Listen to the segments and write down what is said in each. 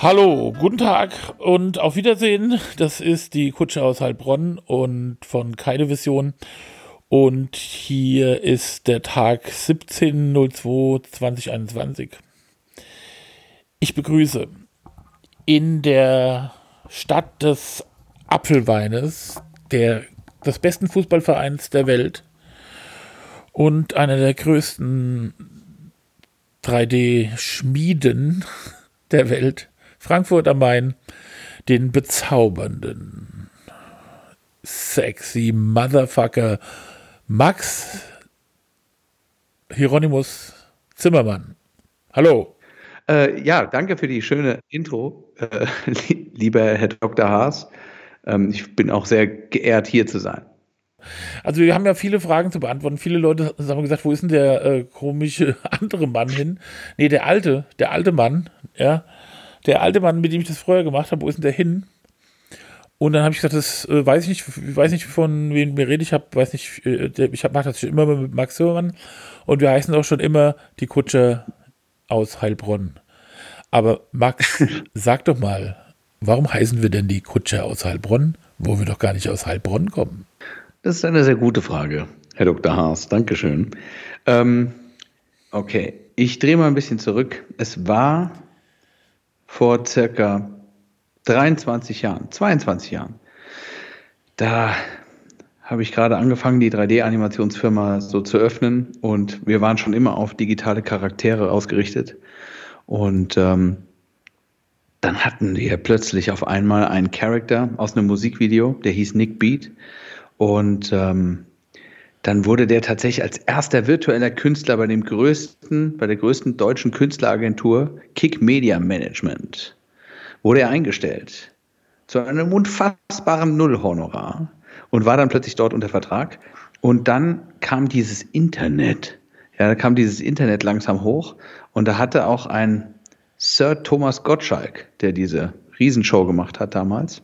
Hallo, guten Tag und auf Wiedersehen. Das ist die Kutsche aus Heilbronn und von Keine Vision. Und hier ist der Tag 17.02.2021. Ich begrüße in der Stadt des Apfelweines, der, des besten Fußballvereins der Welt und einer der größten 3D-Schmieden der Welt, Frankfurt am Main, den bezaubernden, sexy Motherfucker Max Hieronymus Zimmermann. Hallo. Äh, ja, danke für die schöne Intro, äh, lieber Herr Dr. Haas. Ähm, ich bin auch sehr geehrt, hier zu sein. Also wir haben ja viele Fragen zu beantworten. Viele Leute haben gesagt, wo ist denn der äh, komische andere Mann hin? Nee, der alte, der alte Mann, ja. Der alte Mann, mit dem ich das vorher gemacht habe, wo ist denn der hin? Und dann habe ich gesagt, das äh, weiß ich nicht, weiß nicht, von wem mir rede. Ich habe, weiß nicht, äh, der, ich mache das schon immer mit Max Hörmann und wir heißen auch schon immer die Kutsche aus Heilbronn. Aber Max, sag doch mal, warum heißen wir denn die Kutsche aus Heilbronn, wo wir doch gar nicht aus Heilbronn kommen? Das ist eine sehr gute Frage, Herr Dr. Haas. Dankeschön. Ähm, okay, ich drehe mal ein bisschen zurück. Es war vor circa 23 Jahren, 22 Jahren. Da habe ich gerade angefangen, die 3D-Animationsfirma so zu öffnen und wir waren schon immer auf digitale Charaktere ausgerichtet. Und ähm, dann hatten wir plötzlich auf einmal einen Charakter aus einem Musikvideo, der hieß Nick Beat. Und ähm, dann wurde der tatsächlich als erster virtueller Künstler bei dem größten, bei der größten deutschen Künstleragentur Kick Media Management wurde er eingestellt zu einem unfassbaren Nullhonorar und war dann plötzlich dort unter Vertrag. Und dann kam dieses Internet. Ja, da kam dieses Internet langsam hoch und da hatte auch ein Sir Thomas Gottschalk, der diese Riesenshow gemacht hat damals,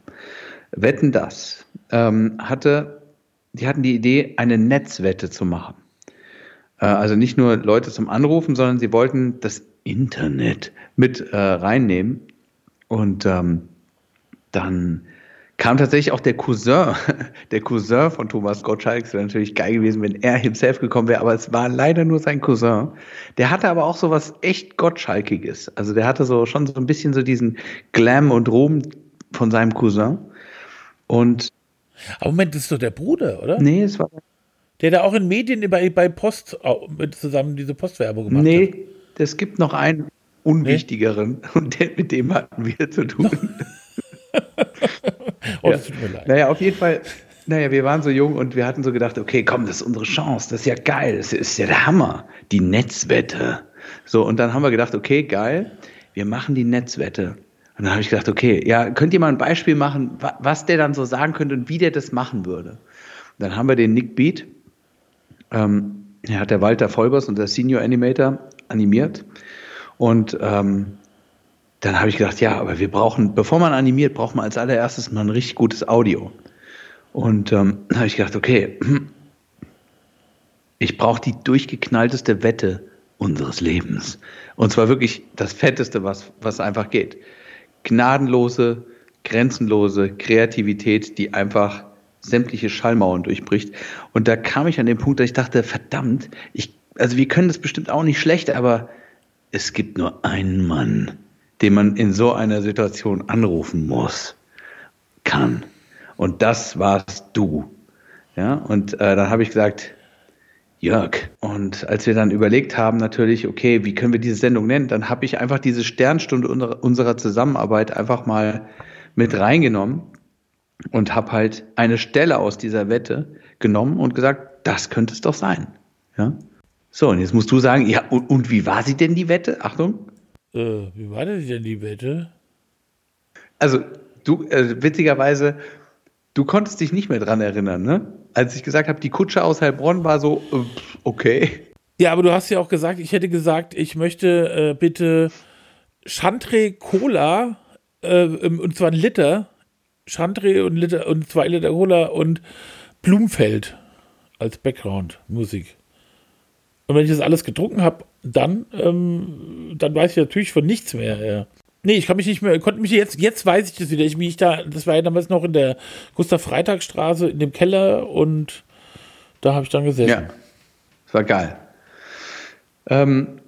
Wetten das, ähm, hatte die hatten die Idee, eine Netzwette zu machen. Äh, also nicht nur Leute zum Anrufen, sondern sie wollten das Internet mit äh, reinnehmen. Und ähm, dann kam tatsächlich auch der Cousin, der Cousin von Thomas Gottschalk. Es wäre natürlich geil gewesen, wenn er himself gekommen wäre, aber es war leider nur sein Cousin. Der hatte aber auch so was echt Gottschalkiges. Also der hatte so schon so ein bisschen so diesen Glam und Ruhm von seinem Cousin. Und aber Moment, das ist doch der Bruder, oder? Nee, es war. Der da auch in Medien bei, bei Post zusammen diese Postwerbung gemacht nee, hat. Nee, es gibt noch einen unwichtigeren nee? und der, mit dem hatten wir zu tun. oh, das tut mir leid. Naja, auf jeden Fall. Naja, wir waren so jung und wir hatten so gedacht, okay, komm, das ist unsere Chance, das ist ja geil, das ist ja der Hammer, die Netzwette. So, und dann haben wir gedacht, okay, geil, wir machen die Netzwette. Und dann habe ich gedacht, okay, ja, könnt ihr mal ein Beispiel machen, was der dann so sagen könnte und wie der das machen würde? Und dann haben wir den Nick Beat, ähm, er hat der Walter Vollbers, unser Senior Animator, animiert. Und ähm, dann habe ich gedacht, ja, aber wir brauchen, bevor man animiert, braucht man als allererstes mal ein richtig gutes Audio. Und ähm, dann habe ich gedacht, okay, ich brauche die durchgeknallteste Wette unseres Lebens. Und zwar wirklich das Fetteste, was, was einfach geht gnadenlose, grenzenlose Kreativität, die einfach sämtliche Schallmauern durchbricht. Und da kam ich an den Punkt, dass ich dachte, verdammt, ich, also wir können das bestimmt auch nicht schlecht, aber es gibt nur einen Mann, den man in so einer Situation anrufen muss, kann. Und das warst du. Ja, und äh, dann habe ich gesagt, Jörg. Und als wir dann überlegt haben, natürlich, okay, wie können wir diese Sendung nennen, dann habe ich einfach diese Sternstunde unserer Zusammenarbeit einfach mal mit reingenommen und habe halt eine Stelle aus dieser Wette genommen und gesagt, das könnte es doch sein. Ja? So, und jetzt musst du sagen, ja, und, und wie war sie denn die Wette? Achtung. Äh, wie war denn die Wette? Also, du, äh, witzigerweise, du konntest dich nicht mehr dran erinnern, ne? Als ich gesagt habe, die Kutsche aus Heilbronn war so, äh, okay. Ja, aber du hast ja auch gesagt, ich hätte gesagt, ich möchte äh, bitte Chantre Cola, äh, und zwar ein Liter, Chantre und Liter und zwei Liter Cola und Blumfeld als Background-Musik. Und wenn ich das alles getrunken habe, dann, ähm, dann weiß ich natürlich von nichts mehr. Ja. Nee, ich kann mich nicht mehr, konnte mich jetzt, jetzt weiß ich das wieder. Ich, wie ich da, das war ja damals noch in der Gustav-Freitag-Straße in dem Keller und da habe ich dann gesessen. Ja, das war geil. Ähm,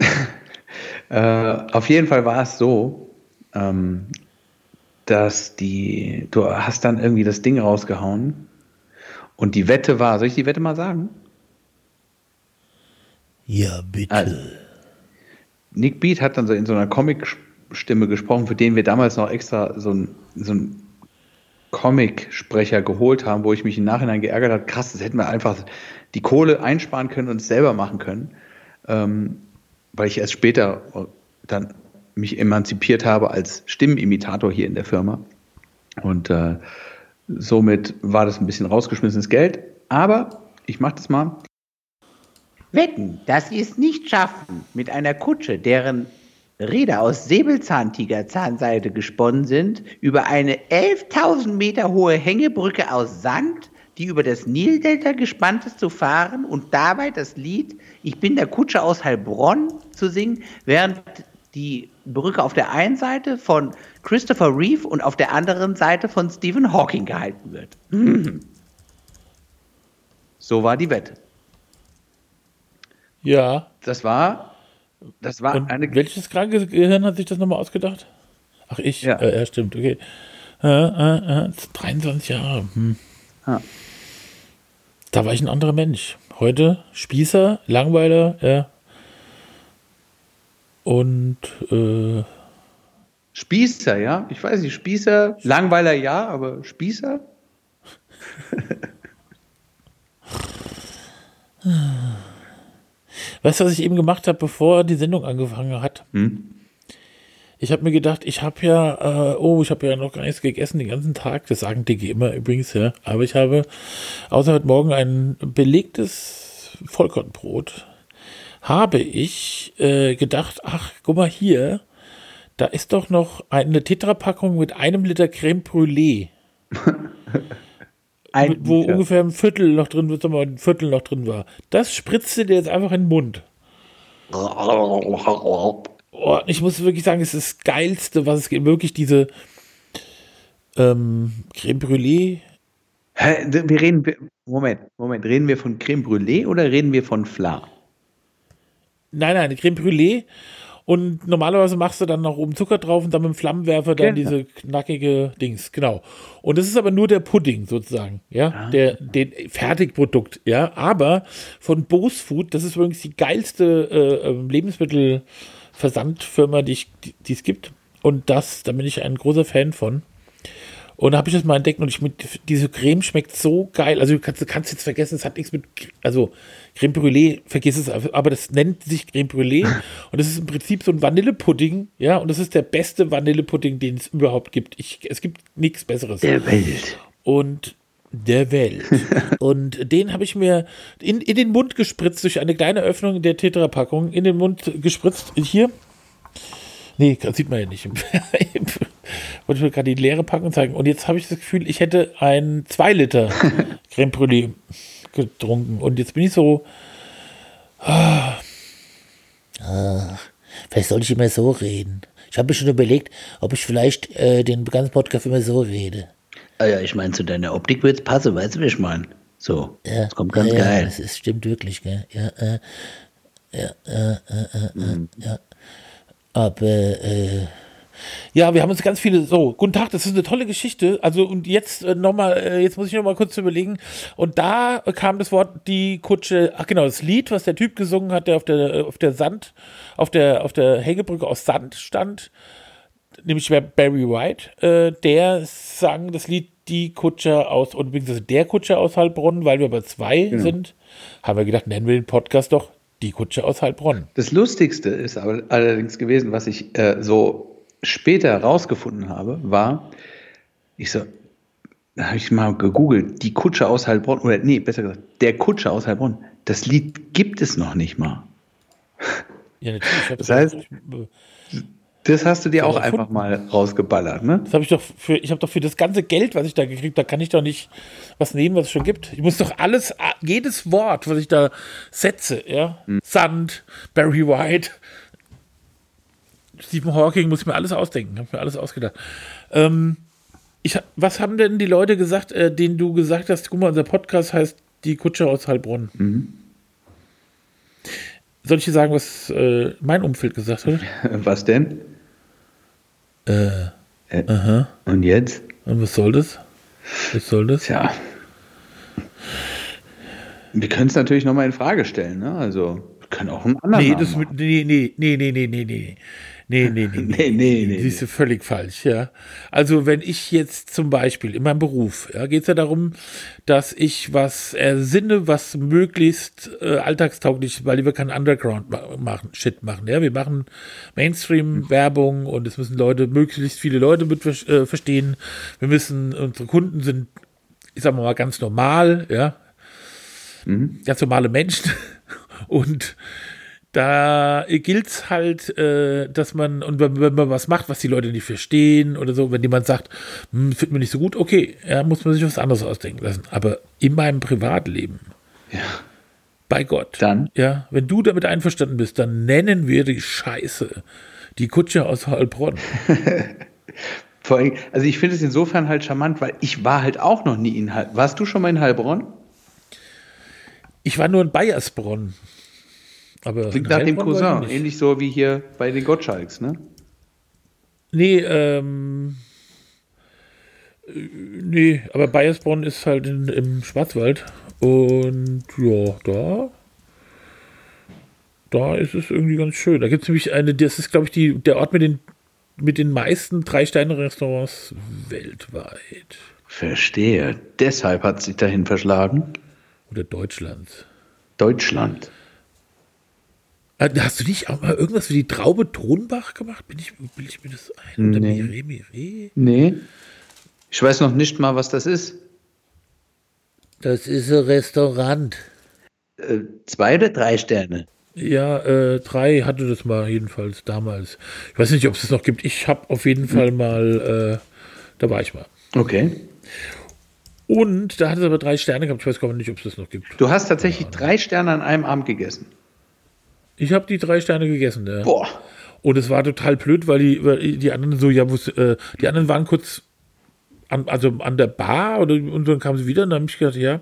äh, auf jeden Fall war es so, ähm, dass die, du hast dann irgendwie das Ding rausgehauen und die Wette war, soll ich die Wette mal sagen? Ja, bitte. Also, Nick Beat hat dann so in so einer Comic-Stimme gesprochen, für den wir damals noch extra so ein, so ein Comic-Sprecher geholt haben, wo ich mich im Nachhinein geärgert habe, krass, das hätten wir einfach die Kohle einsparen können und es selber machen können, ähm, weil ich erst später dann mich emanzipiert habe als Stimmenimitator hier in der Firma. Und äh, somit war das ein bisschen rausgeschmissenes Geld. Aber ich mache das mal. Wetten, dass sie es nicht schaffen, mit einer Kutsche, deren Räder aus Säbelzahntigerzahnseide gesponnen sind, über eine 11.000 Meter hohe Hängebrücke aus Sand, die über das Nildelta gespannt ist, zu fahren und dabei das Lied Ich bin der Kutscher aus Heilbronn zu singen, während die Brücke auf der einen Seite von Christopher Reeve und auf der anderen Seite von Stephen Hawking gehalten wird. Mhm. So war die Wette. Ja. Das war, das war und eine. Welches kranke Gehirn hat sich das nochmal ausgedacht? Ach, ich? Ja, äh, ja stimmt, okay. Äh, äh, 23 äh, Jahre. Hm. Ja. Da war ich ein anderer Mensch. Heute Spießer, Langweiler, ja, und äh, Spießer, ja? Ich weiß nicht, Spießer, Langweiler ja, aber Spießer? weißt du, was ich eben gemacht habe, bevor die Sendung angefangen hat? Hm? Ich habe mir gedacht, ich habe ja, äh, oh, ich habe ja noch gar nichts gegessen den ganzen Tag. Das sagen Dicke immer übrigens, ja. Aber ich habe außer heute Morgen ein belegtes Vollkornbrot habe ich äh, gedacht, ach, guck mal hier, da ist doch noch eine Tetrapackung mit einem Liter Creme Brûlée. ein wo Liter. ungefähr ein Viertel noch drin, wird, mal ein Viertel noch drin war. Das spritzte dir jetzt einfach in den Mund. Oh, ich muss wirklich sagen, es ist das Geilste, was es gibt. Wirklich diese ähm, Creme Brûlée. Hä, wir reden, Moment, Moment, reden wir von Creme Brûlée oder reden wir von Fla? Nein, nein, Creme Brûlée. Und normalerweise machst du dann noch oben Zucker drauf und dann mit dem Flammenwerfer dann genau. diese knackige Dings, genau. Und das ist aber nur der Pudding sozusagen, ja, ah. der, den Fertigprodukt, ja. Aber von Bose Food, das ist übrigens die geilste äh, ähm, Lebensmittelversandfirma, die, die es gibt. Und das, da bin ich ein großer Fan von. Und da habe ich das mal entdeckt und ich mit, diese Creme schmeckt so geil. Also du kannst, kannst jetzt vergessen, es hat nichts mit, also Creme Brûlée, vergiss es, aber das nennt sich Creme Brûlée und das ist im Prinzip so ein Vanillepudding, ja, und das ist der beste Vanillepudding, den es überhaupt gibt. Ich, es gibt nichts Besseres. Der Welt. Und der Welt. und den habe ich mir in, in den Mund gespritzt, durch eine kleine Öffnung der Tetra-Packung, in den Mund gespritzt. Hier. Nee, das sieht man ja nicht. wollte ich mir gerade die leere Packung zeigen. Und jetzt habe ich das Gefühl, ich hätte ein 2 Liter Creme Brûlée getrunken. Und jetzt bin ich so. Ah. Ah, vielleicht sollte ich immer so reden. Ich habe mir schon überlegt, ob ich vielleicht äh, den ganzen Podcast immer so rede. Ah ja, ich meine, zu deiner Optik wird es passen, weißt du, wie ich meine? So, ja, das kommt ganz ja, geil. das ist, stimmt wirklich, gell? Ja, äh, ja, äh, äh, äh, mhm. ja. Aber, äh, ja, wir haben uns ganz viele, so, guten Tag, das ist eine tolle Geschichte. Also, und jetzt äh, nochmal, äh, jetzt muss ich nochmal kurz überlegen. Und da kam das Wort, die Kutsche, ach genau, das Lied, was der Typ gesungen hat, der auf der, äh, auf der Sand, auf der, auf der Hängebrücke aus Sand stand, nämlich Barry White, äh, der sang das Lied Die Kutsche aus, und übrigens der Kutsche aus Heilbronn, weil wir bei zwei genau. sind, haben wir gedacht, nennen wir den Podcast doch Die Kutsche aus Heilbronn. Das Lustigste ist aber allerdings gewesen, was ich äh, so später herausgefunden habe, war, ich so, da habe ich mal gegoogelt, die Kutsche aus Heilbronn, oder nee, besser gesagt, der Kutsche aus Heilbronn, das Lied gibt es noch nicht mal. Ja, natürlich. Das heißt, das hast du dir auch einfach mal rausgeballert, ne? Das habe ich doch für, ich habe doch für das ganze Geld, was ich da gekriegt habe, kann ich doch nicht was nehmen, was es schon gibt. Ich muss doch alles, jedes Wort, was ich da setze, ja, hm. Sand, Barry White, Stephen Hawking muss ich mir alles ausdenken, habe mir alles ausgedacht. Ähm, ich, was haben denn die Leute gesagt, äh, denen du gesagt hast, guck mal, unser Podcast heißt Die Kutsche aus Heilbronn. Mhm. Soll ich dir sagen, was äh, mein Umfeld gesagt hat? Was denn? Äh, äh, aha. Und jetzt? Und was soll das? Was soll das? Tja. Wir können es natürlich nochmal in Frage stellen, ne? Also, wir können auch einen anderen. Nee, das mit, nee, nee, nee, nee, nee, nee, nee. Nee, nee, nee, nee, nee, nee, Siehst du, völlig falsch, ja. Also wenn ich jetzt zum Beispiel in meinem Beruf, ja, geht es ja darum, dass ich was ersinne, was möglichst äh, alltagstauglich ist, weil wir keinen Underground machen, Shit machen, ja. Wir machen Mainstream-Werbung und es müssen Leute, möglichst viele Leute mit äh, verstehen. Wir müssen, unsere Kunden sind, ich sag mal, ganz normal, ja. Mhm. Ganz normale Menschen und da gilt es halt, äh, dass man, und wenn, man was macht, was die Leute nicht verstehen oder so, wenn jemand sagt, hm, findet mir nicht so gut, okay, ja, muss man sich was anderes ausdenken lassen. Aber in meinem Privatleben, ja. bei Gott, dann, ja, wenn du damit einverstanden bist, dann nennen wir die Scheiße die Kutsche aus Heilbronn. Vor allem, also ich finde es insofern halt charmant, weil ich war halt auch noch nie in Heilbronn. Warst du schon mal in Heilbronn? Ich war nur in Bayersbronn. Aber Klingt nach dem Cousin, ähnlich so wie hier bei den Gottschalks, ne? Nee, ähm. Nee, aber Bayersbronn ist halt in, im Schwarzwald. Und ja, da. Da ist es irgendwie ganz schön. Da gibt es nämlich eine, das ist, glaube ich, die, der Ort mit den, mit den meisten Drei-Sterne-Restaurants weltweit. Verstehe. Deshalb hat sich dahin verschlagen. Oder Deutschland. Deutschland. Äh, hast du nicht auch mal irgendwas für die Traube Tonbach gemacht? Bin ich, will ich mir das ein? Oder nee. Mire, Mire? Nee. Ich weiß noch nicht mal, was das ist. Das ist ein Restaurant. Äh, zwei oder drei Sterne? Ja, äh, drei hatte das mal jedenfalls damals. Ich weiß nicht, ob es das noch gibt. Ich habe auf jeden Fall mal, äh, da war ich mal. Okay. Und da hat es aber drei Sterne gehabt. Ich weiß gar nicht, ob es das noch gibt. Du hast tatsächlich ja, drei Sterne an einem Abend gegessen. Ich habe die drei Sterne gegessen. Ja. Boah. Und es war total blöd, weil die, weil die anderen so, ja, äh, die anderen waren kurz an, also an der Bar oder, und dann kamen sie wieder und dann habe ich gedacht, ja.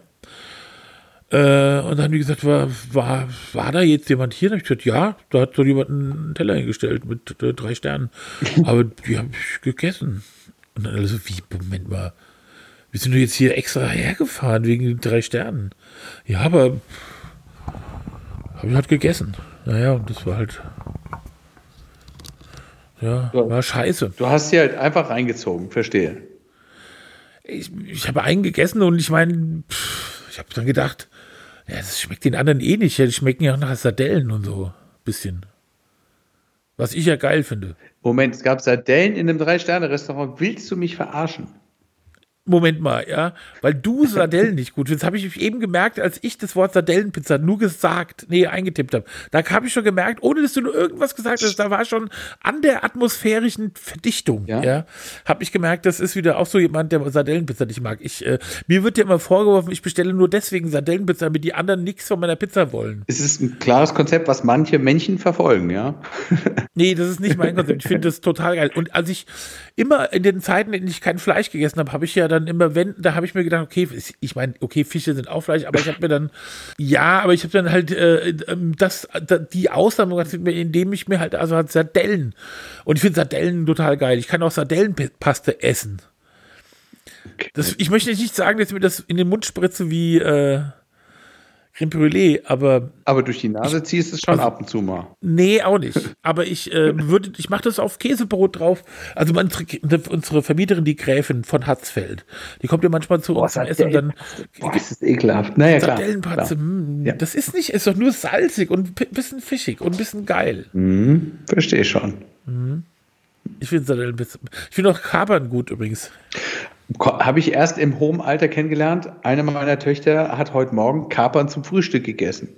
Äh, und dann haben die gesagt, war, war, war da jetzt jemand hier? Und dann habe ich gesagt, ja, da hat so jemand einen Teller hingestellt mit äh, drei Sternen. Aber die habe ich gegessen. Und dann also, wie, Moment mal, wir sind doch jetzt hier extra hergefahren wegen den drei Sternen. Ja, aber habe ich halt gegessen. Naja, und das war halt. Ja, du, war scheiße. Du hast sie halt einfach reingezogen, verstehe. Ich, ich habe einen gegessen und ich meine, ich habe dann gedacht, ja, das schmeckt den anderen eh nicht. Die schmecken ja auch nach Sardellen und so. Bisschen. Was ich ja geil finde. Moment, es gab Sardellen in einem Drei-Sterne-Restaurant. Willst du mich verarschen? Moment mal, ja, weil du Sardellen nicht gut findest, habe ich eben gemerkt, als ich das Wort Sardellenpizza nur gesagt, nee, eingetippt habe. Da habe ich schon gemerkt, ohne dass du nur irgendwas gesagt hast, da war schon an der atmosphärischen Verdichtung, ja, ja habe ich gemerkt, das ist wieder auch so jemand, der Sardellenpizza nicht mag. Ich, äh, mir wird ja immer vorgeworfen, ich bestelle nur deswegen Sardellenpizza, damit die anderen nichts von meiner Pizza wollen. Es ist ein klares Konzept, was manche Männchen verfolgen, ja. nee, das ist nicht mein Konzept. Ich finde das total geil. Und als ich immer in den Zeiten, in denen ich kein Fleisch gegessen habe, habe ich ja dann immer, wenn, da habe ich mir gedacht, okay, ich meine, okay, Fische sind auch Fleisch, aber ich habe mir dann, ja, aber ich habe dann halt äh, ähm, das, die Ausnahme indem ich mir halt, also halt Sardellen. Und ich finde Sardellen total geil. Ich kann auch Sardellenpaste essen. Das, ich möchte nicht sagen, dass ich mir das in den Mund spritze wie, äh, Creme Brûlée, aber. Aber durch die Nase ich, ziehst du es schon also, ab und zu mal. Nee, auch nicht. Aber ich äh, würde, ich mache das auf Käsebrot drauf. Also unsere, unsere Vermieterin, die Gräfin von Hatzfeld, die kommt ja manchmal zu uns zum Essen und dann. Boah, ist das ekelhaft. Naja, klar. klar. Mh, ja. Das ist nicht, ist doch nur salzig und ein bisschen fischig und ein bisschen geil. Mhm, verstehe schon. Mhm. Ich finde Sardellenpizza. Ich finde auch Kapern gut übrigens. Habe ich erst im hohen Alter kennengelernt. Eine meiner Töchter hat heute Morgen Kapern zum Frühstück gegessen.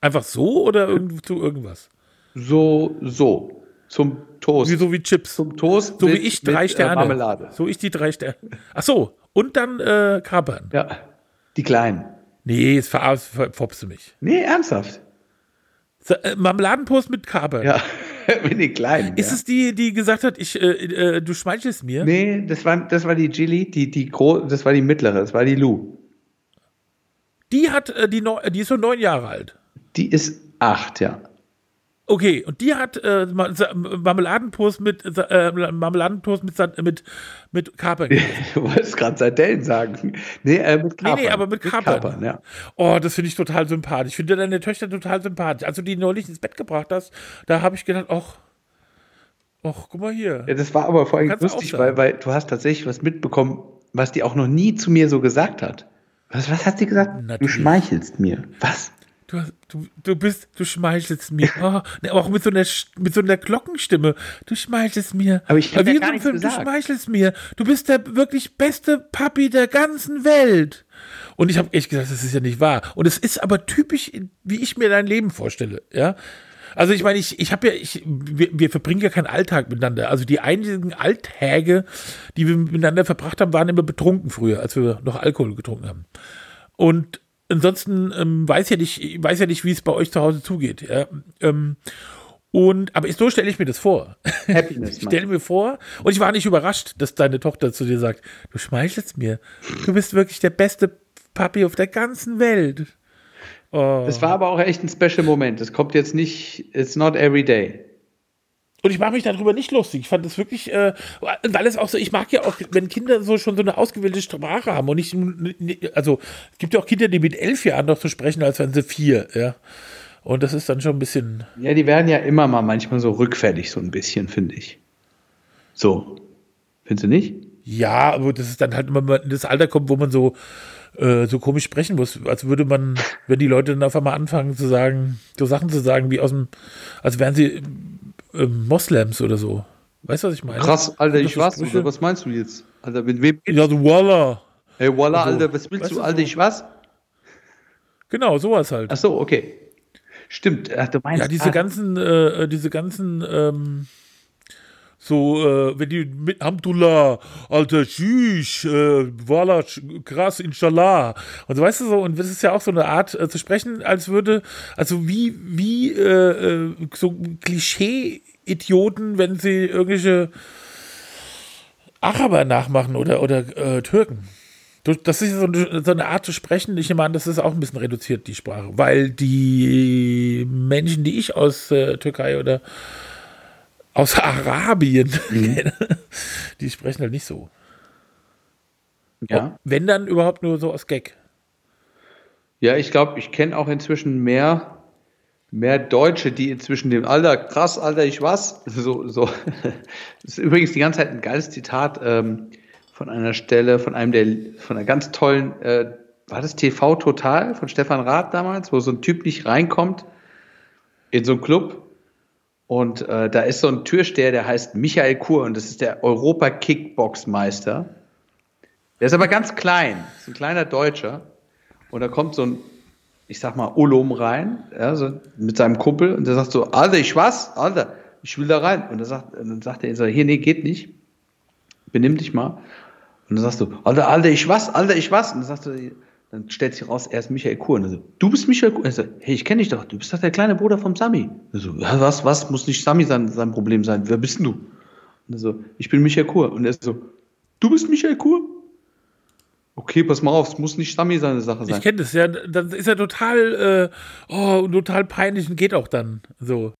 Einfach so oder zu irgendwas? So, so. Zum Toast. Wie, so wie Chips. Zum Toast. So mit, wie ich drei mit, äh, Sterne. Äh, Marmelade. So ich die drei Sterne. Ach so. Und dann äh, Kapern. Ja. Die kleinen. Nee, jetzt verfopst du mich. Nee, ernsthaft. So, äh, Marmeladenpost mit Kapern. Ja. den Kleinen. Ist ja. es die, die gesagt hat, ich, äh, äh, du schmeichelst mir? Nee, das war, das war die Gilly, die, die gro das war die mittlere, das war die Lou. Die hat, äh, die, neu- die ist so neun Jahre alt. Die ist acht, ja. Okay, und die hat äh, Marmeladentoast mit äh, Marmeladentoast mit, mit, mit Kapern. Du wolltest gerade Sardellen sagen. Nee, äh, mit Nee, Kapern. nee, aber mit Kapern. ja. Oh, das finde ich total sympathisch. Ich finde deine Töchter total sympathisch. Als du die neulich ins Bett gebracht hast, da habe ich gedacht, ach, ach, guck mal hier. ja. Das war aber vor allem du lustig, weil, weil du hast tatsächlich was mitbekommen, was die auch noch nie zu mir so gesagt hat. Was, was hat sie gesagt? Du Natürlich. schmeichelst mir. Was? Du, du, du bist, du schmeichelst mir. Oh, ne, auch mit so, einer, mit so einer Glockenstimme. Du schmeichelst mir. Aber ich hab Wie ja gar Film, du gesagt. schmeichelst mir. Du bist der wirklich beste Papi der ganzen Welt. Und ich habe echt gesagt, das ist ja nicht wahr. Und es ist aber typisch, wie ich mir dein Leben vorstelle. Ja. Also ich meine, ich, ich habe ja, ich, wir, wir verbringen ja keinen Alltag miteinander. Also die einzigen Alltäge, die wir miteinander verbracht haben, waren immer betrunken früher, als wir noch Alkohol getrunken haben. Und ansonsten ähm, weiß ja nicht, ich weiß ja nicht, wie es bei euch zu Hause zugeht. Ja? Ähm, und aber so stelle ich mir das vor. Happiness, Ich stelle mir vor, und ich war nicht überrascht, dass deine Tochter zu dir sagt, du schmeichelst mir. Du bist wirklich der beste Papi auf der ganzen Welt. Oh. Das war aber auch echt ein Special Moment. Das kommt jetzt nicht, it's not every day. Und ich mache mich darüber nicht lustig. Ich fand das wirklich, äh, weil es auch so, ich mag ja auch, wenn Kinder so schon so eine ausgewählte Sprache haben und nicht, also es gibt ja auch Kinder, die mit elf Jahren noch so sprechen, als wenn sie vier, ja. Und das ist dann schon ein bisschen, Ja, die werden ja immer mal manchmal so rückfällig, so ein bisschen, finde ich. So. Findest du nicht? ja, aber das ist dann halt immer mal in das Alter kommt, wo man so, äh, so komisch sprechen muss, als würde man, wenn die Leute dann auf einmal anfangen zu sagen, so Sachen zu sagen, wie aus dem, als wären sie ähm, Moslems oder so. Weißt du, was ich meine? Krass, Alter, ich was? Sprüche. Was meinst du jetzt? Alter, mit wem? Ja, so Wallah. Ey, Walla, Also, Alter, was willst weißt du? du, Alter, so- ich was? Genau, sowas halt. Ach so, okay. Stimmt. Ach, du meinst, Ja, diese ah, ganzen, äh, diese ganzen, ähm, so, äh, wenn die mit Hamdullah, alter Tschüss, äh, Wallah, sch- krass, Inshallah. Und so, weißt du so, und das ist ja auch so eine Art äh, zu sprechen, als würde, also wie, wie, äh, äh, so Klischee-Idioten, wenn sie irgendwelche Araber nachmachen oder, oder äh, Türken. Das ist so eine, so eine Art zu sprechen. Ich nehme an, das ist auch ein bisschen reduziert, die Sprache. Weil die Menschen, die ich aus äh, Türkei oder aus Arabien kenne, die sprechen halt nicht so. ja. Wenn dann überhaupt nur so aus Gag. ja, ich glaube, ich kenne auch inzwischen mehr, mehr Deutsche, die inzwischen dem Alter, krass, Alter, ich was? So, so. Das ist übrigens die ganze Zeit ein geiles Zitat ähm, von einer Stelle, von einem der, von einer ganz tollen, äh, war das TV Total von Stefan Rath damals, wo so ein Typ nicht reinkommt in so einen Club und äh, da ist so ein Türsteher, der heißt Michael Kur und das ist der Europa-Kickbox-Meister. Der ist aber ganz klein, ist ein kleiner Deutscher. Und da kommt so ein, ich sag mal, Ulum rein, ja, so mit seinem Kumpel und der sagt so, Alter, ich was? Alter, ich will da rein. Und, sagt, und dann sagt er, so, hier, nee, geht nicht. Benimm dich mal. Und dann sagst du, Alter, Alter, ich was? Alter, ich was? Und dann sagst du, dann stellt sich raus, er ist Michael er so, du bist Michael Kur? Und er so, hey, ich kenne dich doch, du bist doch der kleine Bruder vom Sami. So, ja, was, was? Muss nicht Sami sein, sein Problem sein. Wer bist denn du? Und er so, ich bin Michael Kur. Und er so, du bist Michael Kur? Okay, pass mal auf, es muss nicht Sami seine Sache sein. Ich kenne das ja. Dann ist er total, äh, oh, total peinlich und geht auch dann so.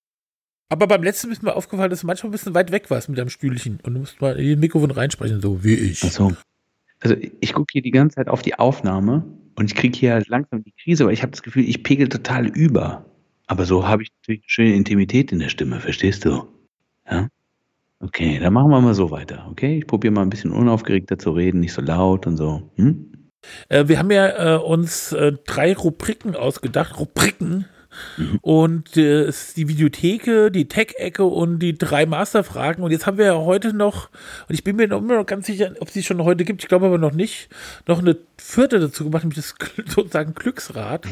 Aber beim letzten ist mir aufgefallen, dass du manchmal ein bisschen weit weg warst mit deinem Stühlchen und du musst mal in den Mikrofon reinsprechen, so wie ich. Ach so. Also ich gucke hier die ganze Zeit auf die Aufnahme und ich kriege hier halt langsam die Krise, weil ich habe das Gefühl, ich pegel total über. Aber so habe ich natürlich eine schöne Intimität in der Stimme, verstehst du? Ja? Okay, dann machen wir mal so weiter, okay? Ich probiere mal ein bisschen unaufgeregter zu reden, nicht so laut und so. Hm? Äh, wir haben ja äh, uns äh, drei Rubriken ausgedacht, Rubriken. Und äh, es ist die Videotheke, die Tech-Ecke und die drei Masterfragen. Und jetzt haben wir ja heute noch, und ich bin mir noch immer noch ganz sicher, ob sie schon heute gibt, ich glaube aber noch nicht, noch eine vierte dazu gemacht, nämlich das sozusagen Glücksrad.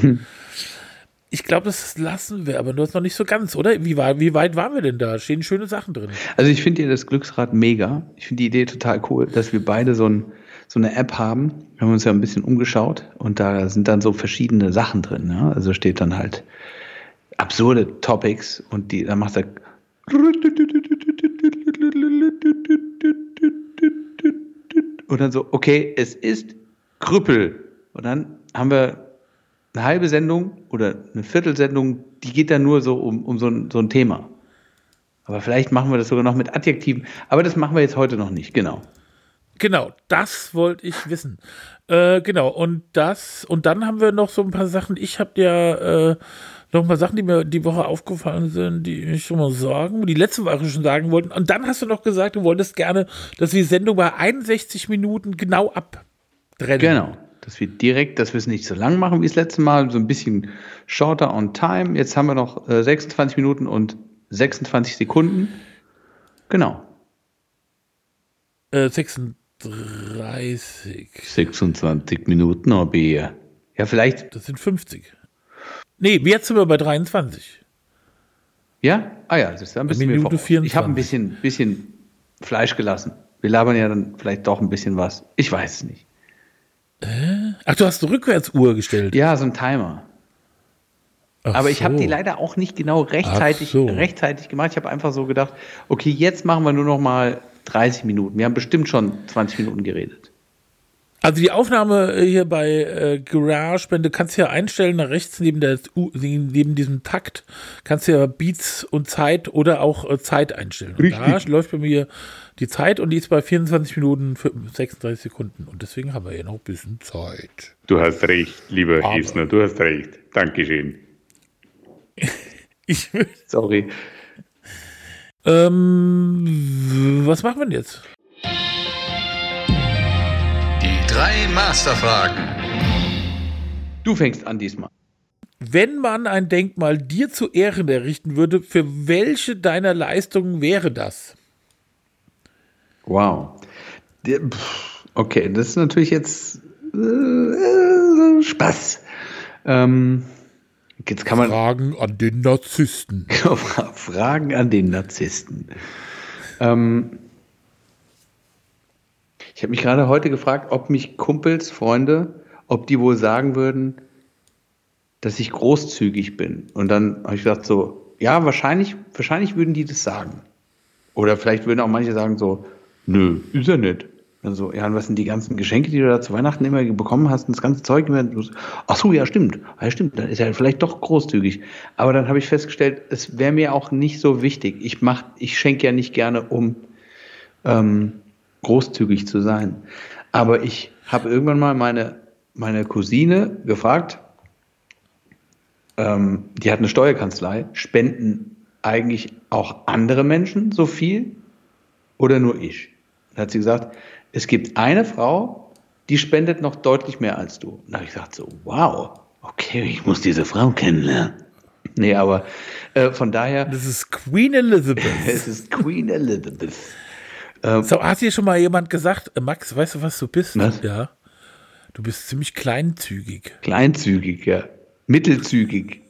Ich glaube, das lassen wir, aber nur noch nicht so ganz, oder? Wie, war, wie weit waren wir denn da? Stehen schöne Sachen drin. Also ich finde ja das Glücksrad mega. Ich finde die Idee total cool, dass wir beide so, ein, so eine App haben. Wir haben uns ja ein bisschen umgeschaut und da sind dann so verschiedene Sachen drin. Ja? Also steht dann halt absurde Topics und die, da macht er Und dann so, okay, es ist Krüppel. Und dann haben wir eine halbe Sendung oder eine Viertelsendung, die geht dann nur so um, um so, ein, so ein Thema. Aber vielleicht machen wir das sogar noch mit Adjektiven. Aber das machen wir jetzt heute noch nicht, genau. Genau, das wollte ich wissen. Äh, genau, und das, und dann haben wir noch so ein paar Sachen. Ich habe ja äh, noch ein paar Sachen, die mir die Woche aufgefallen sind, die ich schon mal sagen, die letzte Woche schon sagen wollten. Und dann hast du noch gesagt, du wolltest gerne, dass wir die Sendung bei 61 Minuten genau abtrennen. Genau. Dass wir direkt, dass wir es nicht so lang machen wie das letzte Mal, so ein bisschen shorter on time. Jetzt haben wir noch äh, 26 Minuten und 26 Sekunden. Genau. Äh, 36. 26 Minuten ich. Ja, vielleicht. Das sind 50. Nee, jetzt sind wir bei 23. Ja? Ah ja, das ist ein bisschen Minute 24. Ich habe ein bisschen, bisschen Fleisch gelassen. Wir labern ja dann vielleicht doch ein bisschen was. Ich weiß es nicht. Ach, du hast eine Rückwärtsuhr gestellt. Ja, so ein Timer. Ach Aber ich habe so. die leider auch nicht genau rechtzeitig, so. rechtzeitig gemacht. Ich habe einfach so gedacht, okay, jetzt machen wir nur noch mal 30 Minuten. Wir haben bestimmt schon 20 Minuten geredet. Also die Aufnahme äh, hier bei äh, GarageBand, du kannst ja einstellen, nach rechts neben, der, neben diesem Takt, kannst du ja Beats und Zeit oder auch äh, Zeit einstellen. Und da läuft bei mir die Zeit und die ist bei 24 Minuten für 36 Sekunden. Und deswegen haben wir ja noch ein bisschen Zeit. Du hast recht, lieber Esner, du hast recht. Dankeschön. Ich, Sorry. ähm, was machen wir denn jetzt? Drei Masterfragen. Du fängst an diesmal. Wenn man ein Denkmal dir zu Ehren errichten würde, für welche deiner Leistungen wäre das? Wow. Okay, das ist natürlich jetzt äh, äh, Spaß. Ähm, jetzt kann man Fragen an den Narzissten. Fragen an den Narzissten. Ähm, ich habe mich gerade heute gefragt, ob mich Kumpels, Freunde, ob die wohl sagen würden, dass ich großzügig bin. Und dann habe ich gedacht so, ja, wahrscheinlich, wahrscheinlich würden die das sagen. Oder vielleicht würden auch manche sagen so, nö, ist ja nicht. Dann so, ja, und was sind die ganzen Geschenke, die du da zu Weihnachten immer bekommen hast und das ganze Zeug? Ach so, ja, stimmt. Ja, stimmt, dann ist er vielleicht doch großzügig. Aber dann habe ich festgestellt, es wäre mir auch nicht so wichtig. Ich mach, ich schenke ja nicht gerne, um ähm, großzügig zu sein. Aber ich habe irgendwann mal meine, meine Cousine gefragt, ähm, die hat eine Steuerkanzlei, spenden eigentlich auch andere Menschen so viel oder nur ich? Dann hat sie gesagt, es gibt eine Frau, die spendet noch deutlich mehr als du. Und da habe ich gesagt so, wow, okay, ich muss diese Frau kennenlernen. Nee, aber äh, von daher, Das ist Queen Elizabeth. es ist Queen Elizabeth. So, hat dir schon mal jemand gesagt, äh, Max, weißt du, was du bist? Was? Ja. Du bist ziemlich kleinzügig. Kleinzügig, ja. Mittelzügig.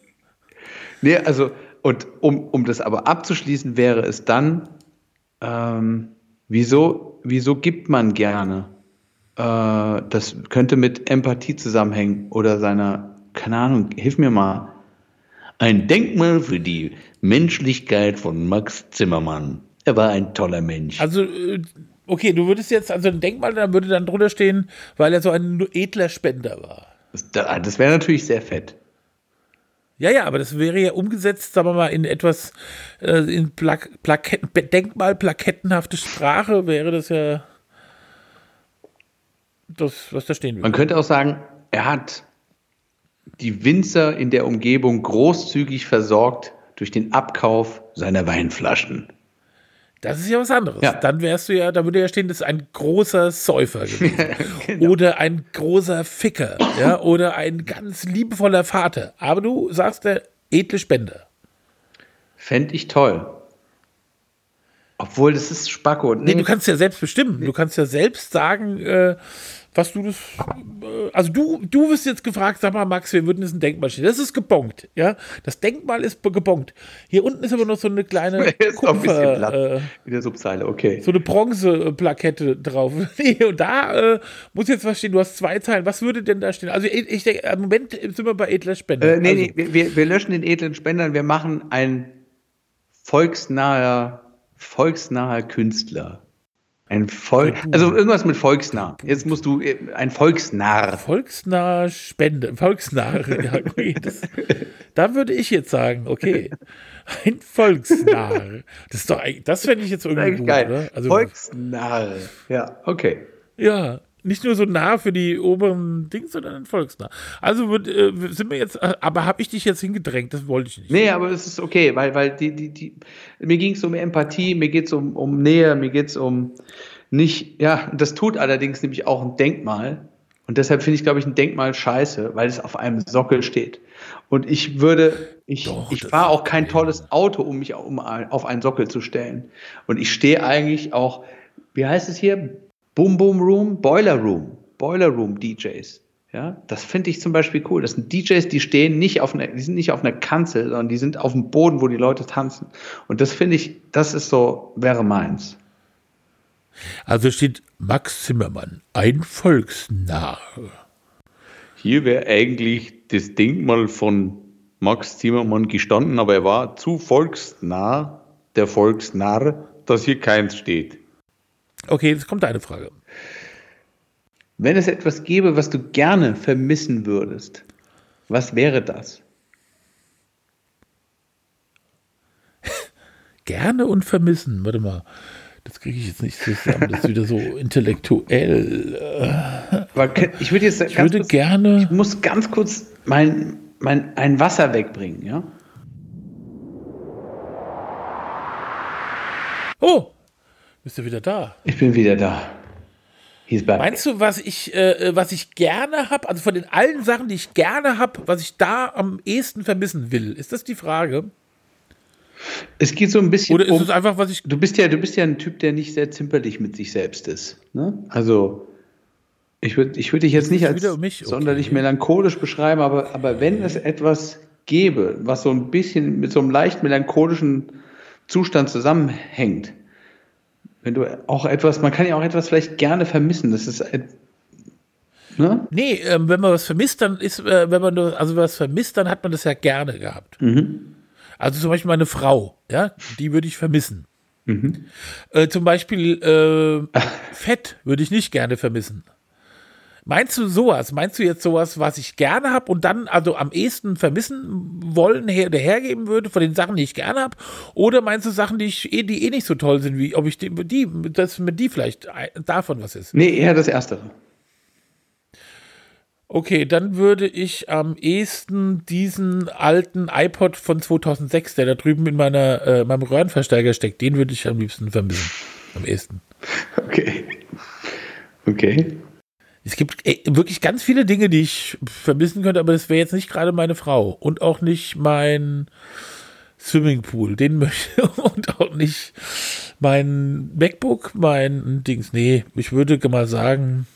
Nee, also, und um, um das aber abzuschließen, wäre es dann, ähm, wieso, wieso gibt man gerne? Äh, das könnte mit Empathie zusammenhängen oder seiner, keine Ahnung, hilf mir mal. Ein Denkmal für die Menschlichkeit von Max Zimmermann. Er war ein toller Mensch. Also, äh, okay, du würdest jetzt, also ein Denkmal, da würde dann drunter stehen, weil er so ein edler Spender war. Das, wäre natürlich sehr fett. Ja, ja, aber das wäre ja umgesetzt, sagen wir mal, in etwas, äh, in Plak Plaketten, Denkmal, plakettenhafte Sprache wäre das ja das, was da stehen würde. Man könnte auch sagen, er hat die Winzer in der Umgebung großzügig versorgt durch den Abkauf seiner Weinflaschen. Das ist ja was anderes. Ja. Dann wärst du ja, da würde ja stehen, das ist ein großer Säufer gewesen. Oder ein großer Ficker, ja, oder ein ganz liebevoller Vater. Aber du sagst der edle Spender. Fände ich toll. Obwohl, das ist Spacko. Nee, du kannst ja selbst bestimmen. Du kannst ja selbst sagen, äh, was du das. Äh, also du, du wirst jetzt gefragt, sag mal, Max, wir würden jetzt ein Denkmal stehen. Das ist gebongt, ja. Das Denkmal ist gebongt. Hier unten ist aber noch so eine kleine ist noch ein bisschen Kupfer, glatt. äh, in der Subzeile, okay. so eine Bronzeplakette drauf. Und da äh, muss jetzt was stehen. Du hast zwei Zeilen. Was würde denn da stehen? Also ich, ich denke, im Moment sind wir bei edler Spender. Äh, nee, also, nee, wir, wir, wir löschen den edlen Spendern. Wir machen ein volksnaher, volksnaher Künstler. Ein Volk, also irgendwas mit volksnah. Jetzt musst du äh, ein Volksnarr. Volksnah Spende, Volksnah. Ja, okay, das, da würde ich jetzt sagen, okay, ein Volksnarr. Das ist doch, das fände ich jetzt irgendwie gut, geil. oder? Also, Volksnarr. Ja, okay. ja, nicht nur so nah für die oberen Dings, sondern ein Volksnah. Also würd, äh, sind wir jetzt, äh, aber habe ich dich jetzt hingedrängt? Das wollte ich nicht. Nee, aber es ist okay, weil, weil die, die, die, mir ging es um Empathie, mir geht es um, um Nähe, mir geht es um nicht, ja, das tut allerdings nämlich auch ein Denkmal. Und deshalb finde ich, glaube ich, ein Denkmal scheiße, weil es auf einem Sockel steht. Und ich würde, ich, Doch, ich fahre auch kein tolles Auto, um mich um, auf einen Sockel zu stellen. Und ich stehe eigentlich auch, wie heißt es hier? Boom Boom Room, Boiler Room, Boiler Room DJs. Ja, das finde ich zum Beispiel cool. Das sind DJs, die stehen nicht auf einer, die sind nicht auf einer Kanzel, sondern die sind auf dem Boden, wo die Leute tanzen. Und das finde ich, das ist so, wäre meins. Also steht Max Zimmermann, ein Volksnarr. Hier wäre eigentlich das Denkmal von Max Zimmermann gestanden, aber er war zu volksnah, der Volksnarr, dass hier keins steht. Okay, jetzt kommt eine Frage. Wenn es etwas gäbe, was du gerne vermissen würdest, was wäre das? Gerne und vermissen. Warte mal. Das kriege ich jetzt nicht zusammen. Das ist wieder so intellektuell. Ich würde jetzt Ich würde kurz, gerne. ich muss ganz kurz mein, mein, ein Wasser wegbringen, ja? Oh, bist du wieder da? Ich bin wieder da. Meinst du, was ich, äh, was ich gerne habe, also von den allen Sachen, die ich gerne habe, was ich da am ehesten vermissen will? Ist das die Frage? Es geht so ein bisschen Oder ist um, es einfach, was ich. du bist ja, du bist ja ein Typ, der nicht sehr zimperlich mit sich selbst ist. Ne? Also ich würde ich würd dich jetzt nicht als? Okay. sonderlich melancholisch beschreiben, aber, aber wenn es etwas gäbe, was so ein bisschen mit so einem leicht melancholischen Zustand zusammenhängt, wenn du auch etwas, man kann ja auch etwas vielleicht gerne vermissen, das ist ne? Nee, ähm, wenn man was vermisst, dann ist, äh, wenn man nur, also was vermisst, dann hat man das ja gerne gehabt. Also zum Beispiel meine Frau, ja, die würde ich vermissen. Äh, zum Beispiel äh, Fett würde ich nicht gerne vermissen. Meinst du sowas? Meinst du jetzt sowas, was ich gerne habe und dann also am ehesten vermissen wollen her, oder hergeben würde von den Sachen, die ich gerne habe? Oder meinst du Sachen, die ich eh, die eh nicht so toll sind, wie ob ich die, die dass mit die vielleicht ein- davon was ist? Nee, eher das Erstere. Okay, dann würde ich am ehesten diesen alten iPod von 2006, der da drüben in meiner, äh, meinem Röhrenverstärker steckt, den würde ich am liebsten vermissen. Am ehesten. Okay. Okay. Es gibt äh, wirklich ganz viele Dinge, die ich vermissen könnte, aber das wäre jetzt nicht gerade meine Frau und auch nicht mein Swimmingpool, den möchte und auch nicht mein MacBook, mein Dings. Nee, ich würde mal sagen,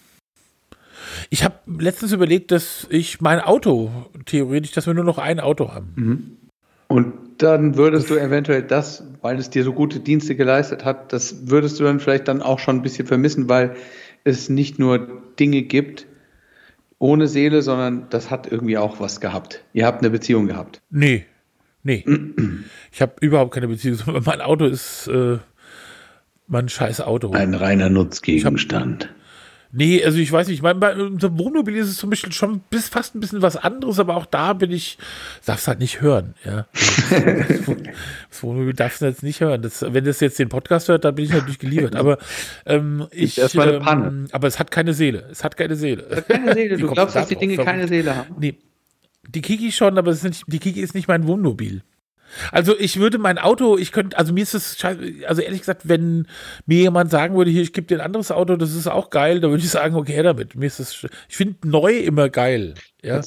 ich habe letztens überlegt, dass ich mein Auto theoretisch, dass wir nur noch ein Auto haben. Und dann würdest du eventuell das, weil es dir so gute Dienste geleistet hat, das würdest du dann vielleicht dann auch schon ein bisschen vermissen, weil es nicht nur Dinge gibt ohne Seele, sondern das hat irgendwie auch was gehabt. Ihr habt eine Beziehung gehabt. Nee, nee. ich habe überhaupt keine Beziehung. Mein Auto ist äh, mein scheiß Auto. Ein reiner Nutzgegenstand. Nee, also ich weiß nicht, mein, bei unserem Wohnmobil ist es zum Beispiel schon bis fast ein bisschen was anderes, aber auch da bin ich, darfst halt nicht hören, ja. Das, das Wohnmobil darfst du jetzt nicht hören. Das, wenn das jetzt den Podcast hört, dann bin ich natürlich geliefert. Aber ähm, ich, erstmal eine ähm, Panne. aber es hat keine Seele. Es hat keine Seele. Keine Seele. Du glaubst, da dass die? Dinge keine Seele haben. Nee, die Kiki schon, aber es nicht, die Kiki ist nicht mein Wohnmobil. Also ich würde mein Auto, ich könnte, also mir ist es, also ehrlich gesagt, wenn mir jemand sagen würde, hier, ich gebe dir ein anderes Auto, das ist auch geil, dann würde ich sagen, okay, damit. Mir ist das, ich finde neu immer geil. Ja.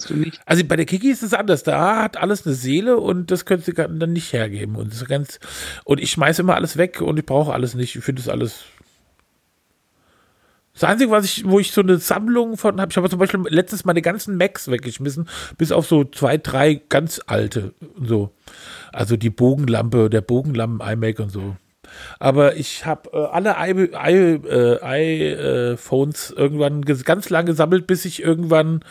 Also bei der Kiki ist es anders. Da hat alles eine Seele und das könnte sie dann nicht hergeben. Und, das ganz, und ich schmeiße immer alles weg und ich brauche alles nicht. Ich finde das alles. Das Einzige, was ich, wo ich so eine Sammlung von habe, ich habe zum Beispiel letztens meine ganzen Macs weggeschmissen, bis auf so zwei, drei ganz alte und so. Also die Bogenlampe, der Bogenlampen iMac und so. Aber ich habe äh, alle äh, iPhones irgendwann ges- ganz lang gesammelt, bis ich irgendwann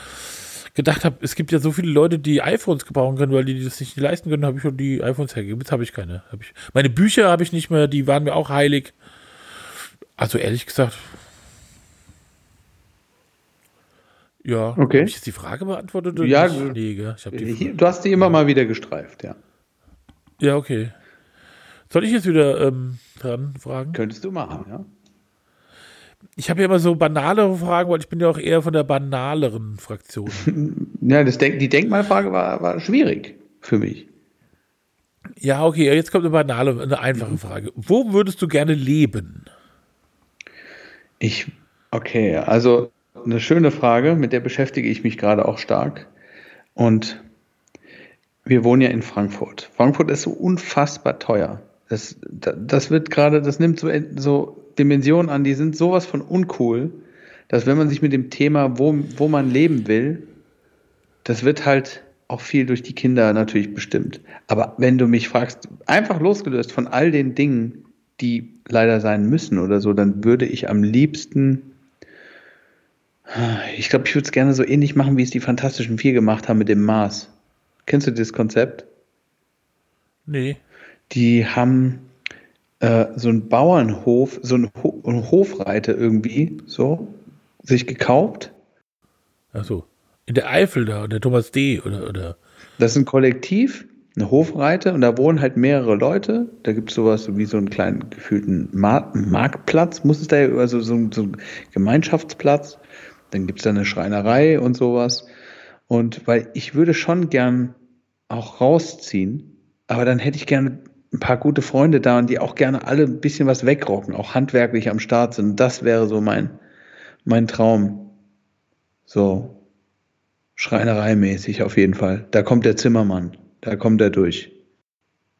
gedacht habe, es gibt ja so viele Leute, die iPhones gebrauchen können, weil die das nicht leisten können, habe ich schon die iPhones hergegeben. Jetzt habe ich keine. Hab ich, meine Bücher habe ich nicht mehr, die waren mir auch heilig. Also ehrlich gesagt. Ja, Okay. habe ich jetzt die Frage beantwortet? Oder Ja, nicht? nee, ich habe die du hast die immer mal wieder gestreift, ja. Ja, okay. Soll ich jetzt wieder ähm, dran fragen? Könntest du machen, ja. Ich habe ja immer so banalere Fragen, weil ich bin ja auch eher von der banaleren Fraktion. Ja, das Denk die Denkmalfrage war, war schwierig für mich. ja, okay, jetzt kommt eine banale, eine einfache Frage. Wo würdest du gerne leben? Ich, okay, also eine schöne Frage, mit der beschäftige ich mich gerade auch stark. Und wir wohnen ja in Frankfurt. Frankfurt ist so unfassbar teuer. Das, da- das wird gerade, das nimmt so, so Dimensionen an, die sind sowas von uncool, dass wenn man sich mit dem Thema, wo, wo man leben will, das wird halt auch viel durch die Kinder natürlich bestimmt. Aber wenn du mich fragst, einfach losgelöst von all den Dingen, die leider sein müssen oder so, dann würde ich am liebsten, ich glaube, ich würde es gerne so ähnlich machen, wie es die Fantastischen Vier gemacht haben mit dem Mars. Kennst du das Konzept? Nee. Die haben äh, so einen Bauernhof, so einen, Ho einen Hofreiter irgendwie, so, sich gekauft. Achso. In der Eifel da, der Thomas D. oder, oder. Das ist ein Kollektiv, eine Hofreite und da wohnen halt mehrere Leute. Da gibt es sowas wie so einen kleinen gefühlten Mar Marktplatz, muss es da ja, also so, so ein Gemeinschaftsplatz. Dann gibt es da eine Schreinerei und sowas. Und weil ich würde schon gern auch rausziehen, aber dann hätte ich gerne ein paar gute Freunde da und die auch gerne alle ein bisschen was wegrocken, auch handwerklich am Start sind. Das wäre so mein, mein Traum. So, Schreinereimäßig auf jeden Fall. Da kommt der Zimmermann. Da kommt er durch.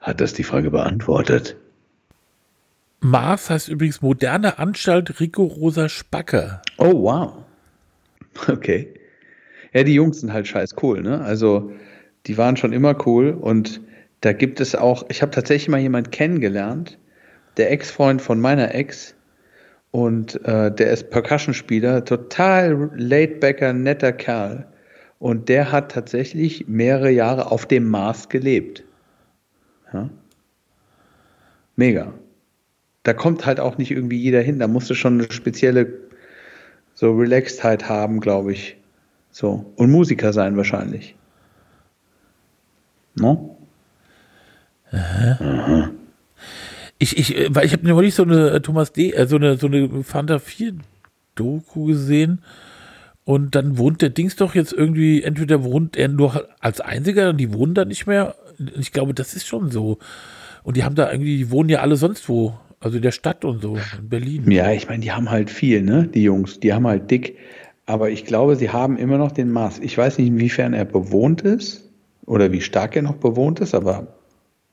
Hat das die Frage beantwortet? Mars heißt übrigens moderne Anstalt rigoroser Spacker. Oh, wow. Okay. Ja, die Jungs sind halt scheiß cool, ne? Also, die waren schon immer cool und da gibt es auch, ich habe tatsächlich mal jemanden kennengelernt, der Ex-Freund von meiner Ex und äh, der ist Percussion-Spieler, total laid-backer, netter Kerl und der hat tatsächlich mehrere Jahre auf dem Mars gelebt. Ja? Mega. Da kommt halt auch nicht irgendwie jeder hin, da musst du schon eine spezielle so Relaxedheit haben, glaube ich. So. Und Musiker sein wahrscheinlich. No? Ich, ich, äh, weil ich habe neulich so eine äh, Thomas D., äh, so eine, so eine Fanta 4 Doku gesehen und dann wohnt der Dings doch jetzt irgendwie, entweder wohnt er nur als einziger und die wohnen da nicht mehr. Ich glaube, das ist schon so. Und die haben da irgendwie, die wohnen ja alle sonst wo. Also in der Stadt und so, in Berlin. Ja, ich meine, die haben halt viel, ne? Die Jungs, die haben halt dick. Aber ich glaube, sie haben immer noch den Mars. Ich weiß nicht, inwiefern er bewohnt ist oder wie stark er noch bewohnt ist, aber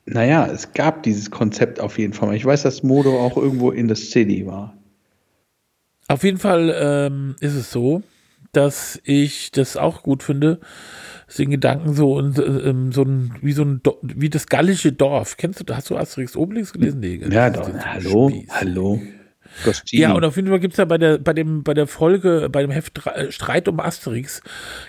naja, es gab dieses Konzept auf jeden Fall. Ich weiß, dass Modo auch irgendwo in the City war. Auf jeden Fall ähm, ist es so, dass ich das auch gut finde, den Gedanken so, und, ähm, so ein, wie so ein, wie das gallische Dorf. Kennst du, da hast du Asterix Obelix gelesen? Nee? Ja, doch. Hallo, Spieß. hallo. Gostini. Ja, und auf jeden Fall gibt es ja bei der, bei dem, bei der Folge, bei dem Heft äh, Streit um Asterix,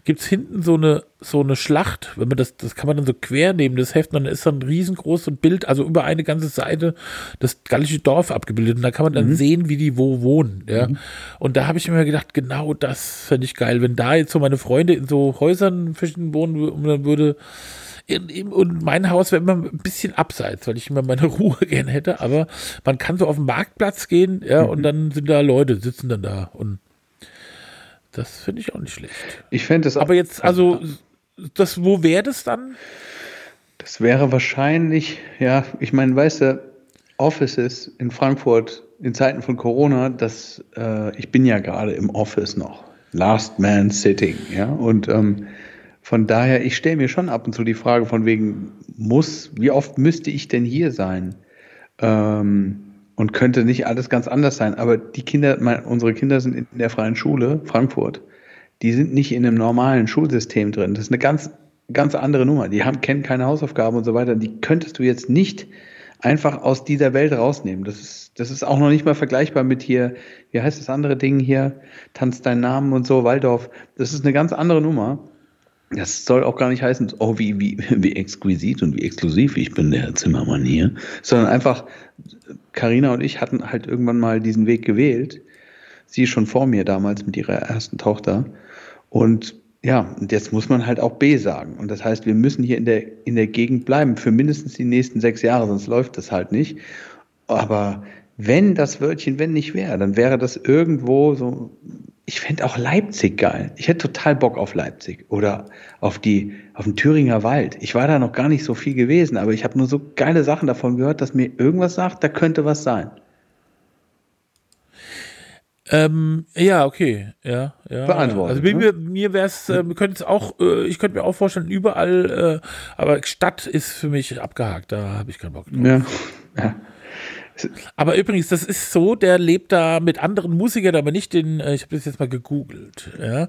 gibt es hinten so eine, so eine Schlacht, wenn man das, das kann man dann so quer nehmen, das Heft, und dann ist dann ein riesengroßes Bild, also über eine ganze Seite das gallische Dorf abgebildet. Und da kann man dann sehen, wie die wo wohnen. Ja. Und da habe ich mir gedacht, genau das fände ich geil, wenn da jetzt so meine Freunde in so Häusern zwischen wohnen dann würde. Und mein Haus wäre immer ein bisschen abseits, weil ich immer meine Ruhe gerne hätte. Aber man kann so auf den Marktplatz gehen, ja, und dann sind da Leute, sitzen dann da. Und das finde ich auch nicht schlecht. ich fände es auch. Aber jetzt, also, das, wo wäre das dann? Das wäre wahrscheinlich, ja, ich meine, weißt du, Offices in Frankfurt in Zeiten von Corona, das, äh, ich bin ja gerade im Office noch. Last man sitting, ja. Und ähm, von daher, ich stelle mir schon ab und zu die Frage von wegen, muss, wie oft müsste ich denn hier sein? Ähm, und könnte nicht alles ganz anders sein. Aber die Kinder, mein, unsere Kinder sind in der freien Schule, Frankfurt, die sind nicht in einem normalen Schulsystem drin. Das ist eine ganz, ganz andere Nummer. Die haben, kennen keine Hausaufgaben und so weiter. Die könntest du jetzt nicht einfach aus dieser Welt rausnehmen. Das ist, das ist auch noch nicht mal vergleichbar mit hier, wie heißt das andere Ding hier? Tanz deinen Namen und so, Waldorf. Das ist eine ganz andere Nummer. Das soll auch gar nicht heißen, oh, wie, wie, wie exquisit und wie exklusiv ich bin, der Zimmermann hier, sondern einfach, Karina und ich hatten halt irgendwann mal diesen Weg gewählt. Sie schon vor mir damals mit ihrer ersten Tochter. Und ja, und jetzt muss man halt auch B sagen. Und das heißt, wir müssen hier in der, in der Gegend bleiben für mindestens die nächsten sechs Jahre, sonst läuft das halt nicht. Aber wenn das Wörtchen wenn nicht wäre, dann wäre das irgendwo so ich fände auch Leipzig geil. Ich hätte total Bock auf Leipzig oder auf die, auf den Thüringer Wald. Ich war da noch gar nicht so viel gewesen, aber ich habe nur so geile Sachen davon gehört, dass mir irgendwas sagt, da könnte was sein. Ähm, ja, okay, ja, ja. Beantwortet, Also mir, ne? mir wäre es, äh, könnte es auch, äh, ich könnte mir auch vorstellen, überall, äh, aber Stadt ist für mich abgehakt, da habe ich keinen Bock drauf. Ja. ja. Aber übrigens, das ist so, der lebt da mit anderen Musikern, aber nicht in, äh, ich habe das jetzt mal gegoogelt, ja.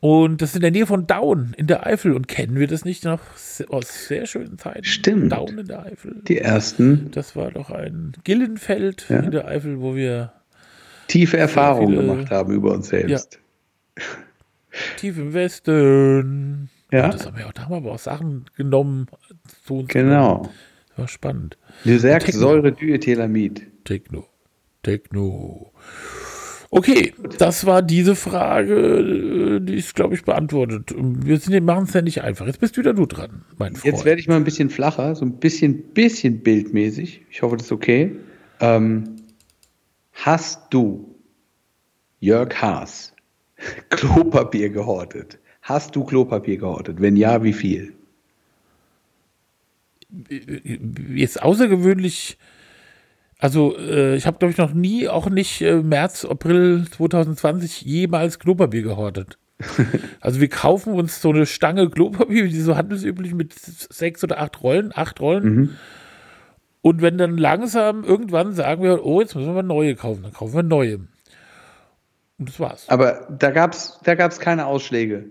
Und das ist in der Nähe von Daun in der Eifel. Und kennen wir das nicht noch aus sehr schönen Zeiten? Stimmt. Daun in der Eifel. Die ersten Das war doch ein Gillenfeld Ja. in der Eifel, wo wir tiefe Erfahrungen gemacht haben über uns selbst. tief im Westen. Ja. Und das haben wir auch, da haben wir aber auch Sachen genommen. Und so. Genau. Das war spannend. Lysergsäure Diethylamid. Techno. Techno. Okay, das war diese Frage, äh, die ist, glaube ich, beantwortet. Wir machen es ja nicht einfach. Jetzt bist wieder du dran, mein Freund. Jetzt werde ich mal ein bisschen flacher, so ein bisschen, bisschen bildmäßig. Ich hoffe, das ist okay. Ähm, hast du, Jörg Haas, Klopapier gehortet? Hast du Klopapier gehortet? Wenn ja, wie viel? Jetzt außergewöhnlich, also äh, ich habe, glaube ich, noch nie, auch nicht äh, März, April 2020 jemals Klopapier gehortet. also wir kaufen uns so eine Stange Klopapier, wie die so handelsüblich mit sechs oder acht Rollen, acht Rollen. Und wenn dann langsam irgendwann sagen wir, oh, jetzt müssen wir neue kaufen, dann kaufen wir neue. Und das war's. Aber da gab es da gab's keine Ausschläge.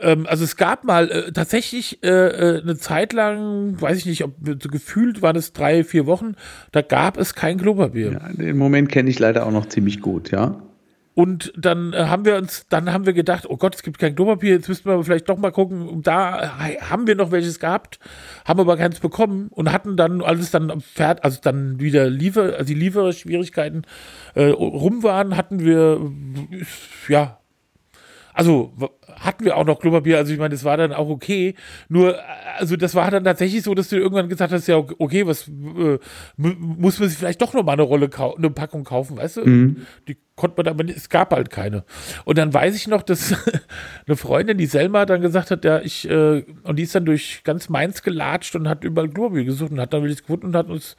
Ähm, also es gab mal äh, tatsächlich äh, äh, eine Zeit lang, weiß ich nicht, ob so gefühlt waren es drei, vier Wochen, da gab es kein Klopapier. Ja, den Moment kenne ich leider auch noch ziemlich gut, ja. Und dann äh, haben wir uns, dann haben wir gedacht, oh Gott, es gibt kein Klopapier, jetzt müssten wir vielleicht doch mal gucken. Und da haben wir noch welches gehabt, haben aber keins bekommen und hatten dann alles dann fertig, also dann wieder Liefer, also die Lieferschwierigkeiten äh, rum waren, hatten wir, ja, also hatten wir auch noch Klopapier, also ich meine, das war dann auch okay. Nur, also das war dann tatsächlich so, dass du irgendwann gesagt hast, ja, okay, was äh, mu- muss man sich vielleicht doch noch mal eine Rolle kau- eine Packung kaufen, weißt du? Die konnte man aber nicht, es gab halt keine. Und dann weiß ich noch, dass eine Freundin, die Selma, dann gesagt hat, ja, ich, äh, und die ist dann durch ganz Mainz gelatscht und hat überall Klopapier gesucht und hat dann welches gefunden und hat uns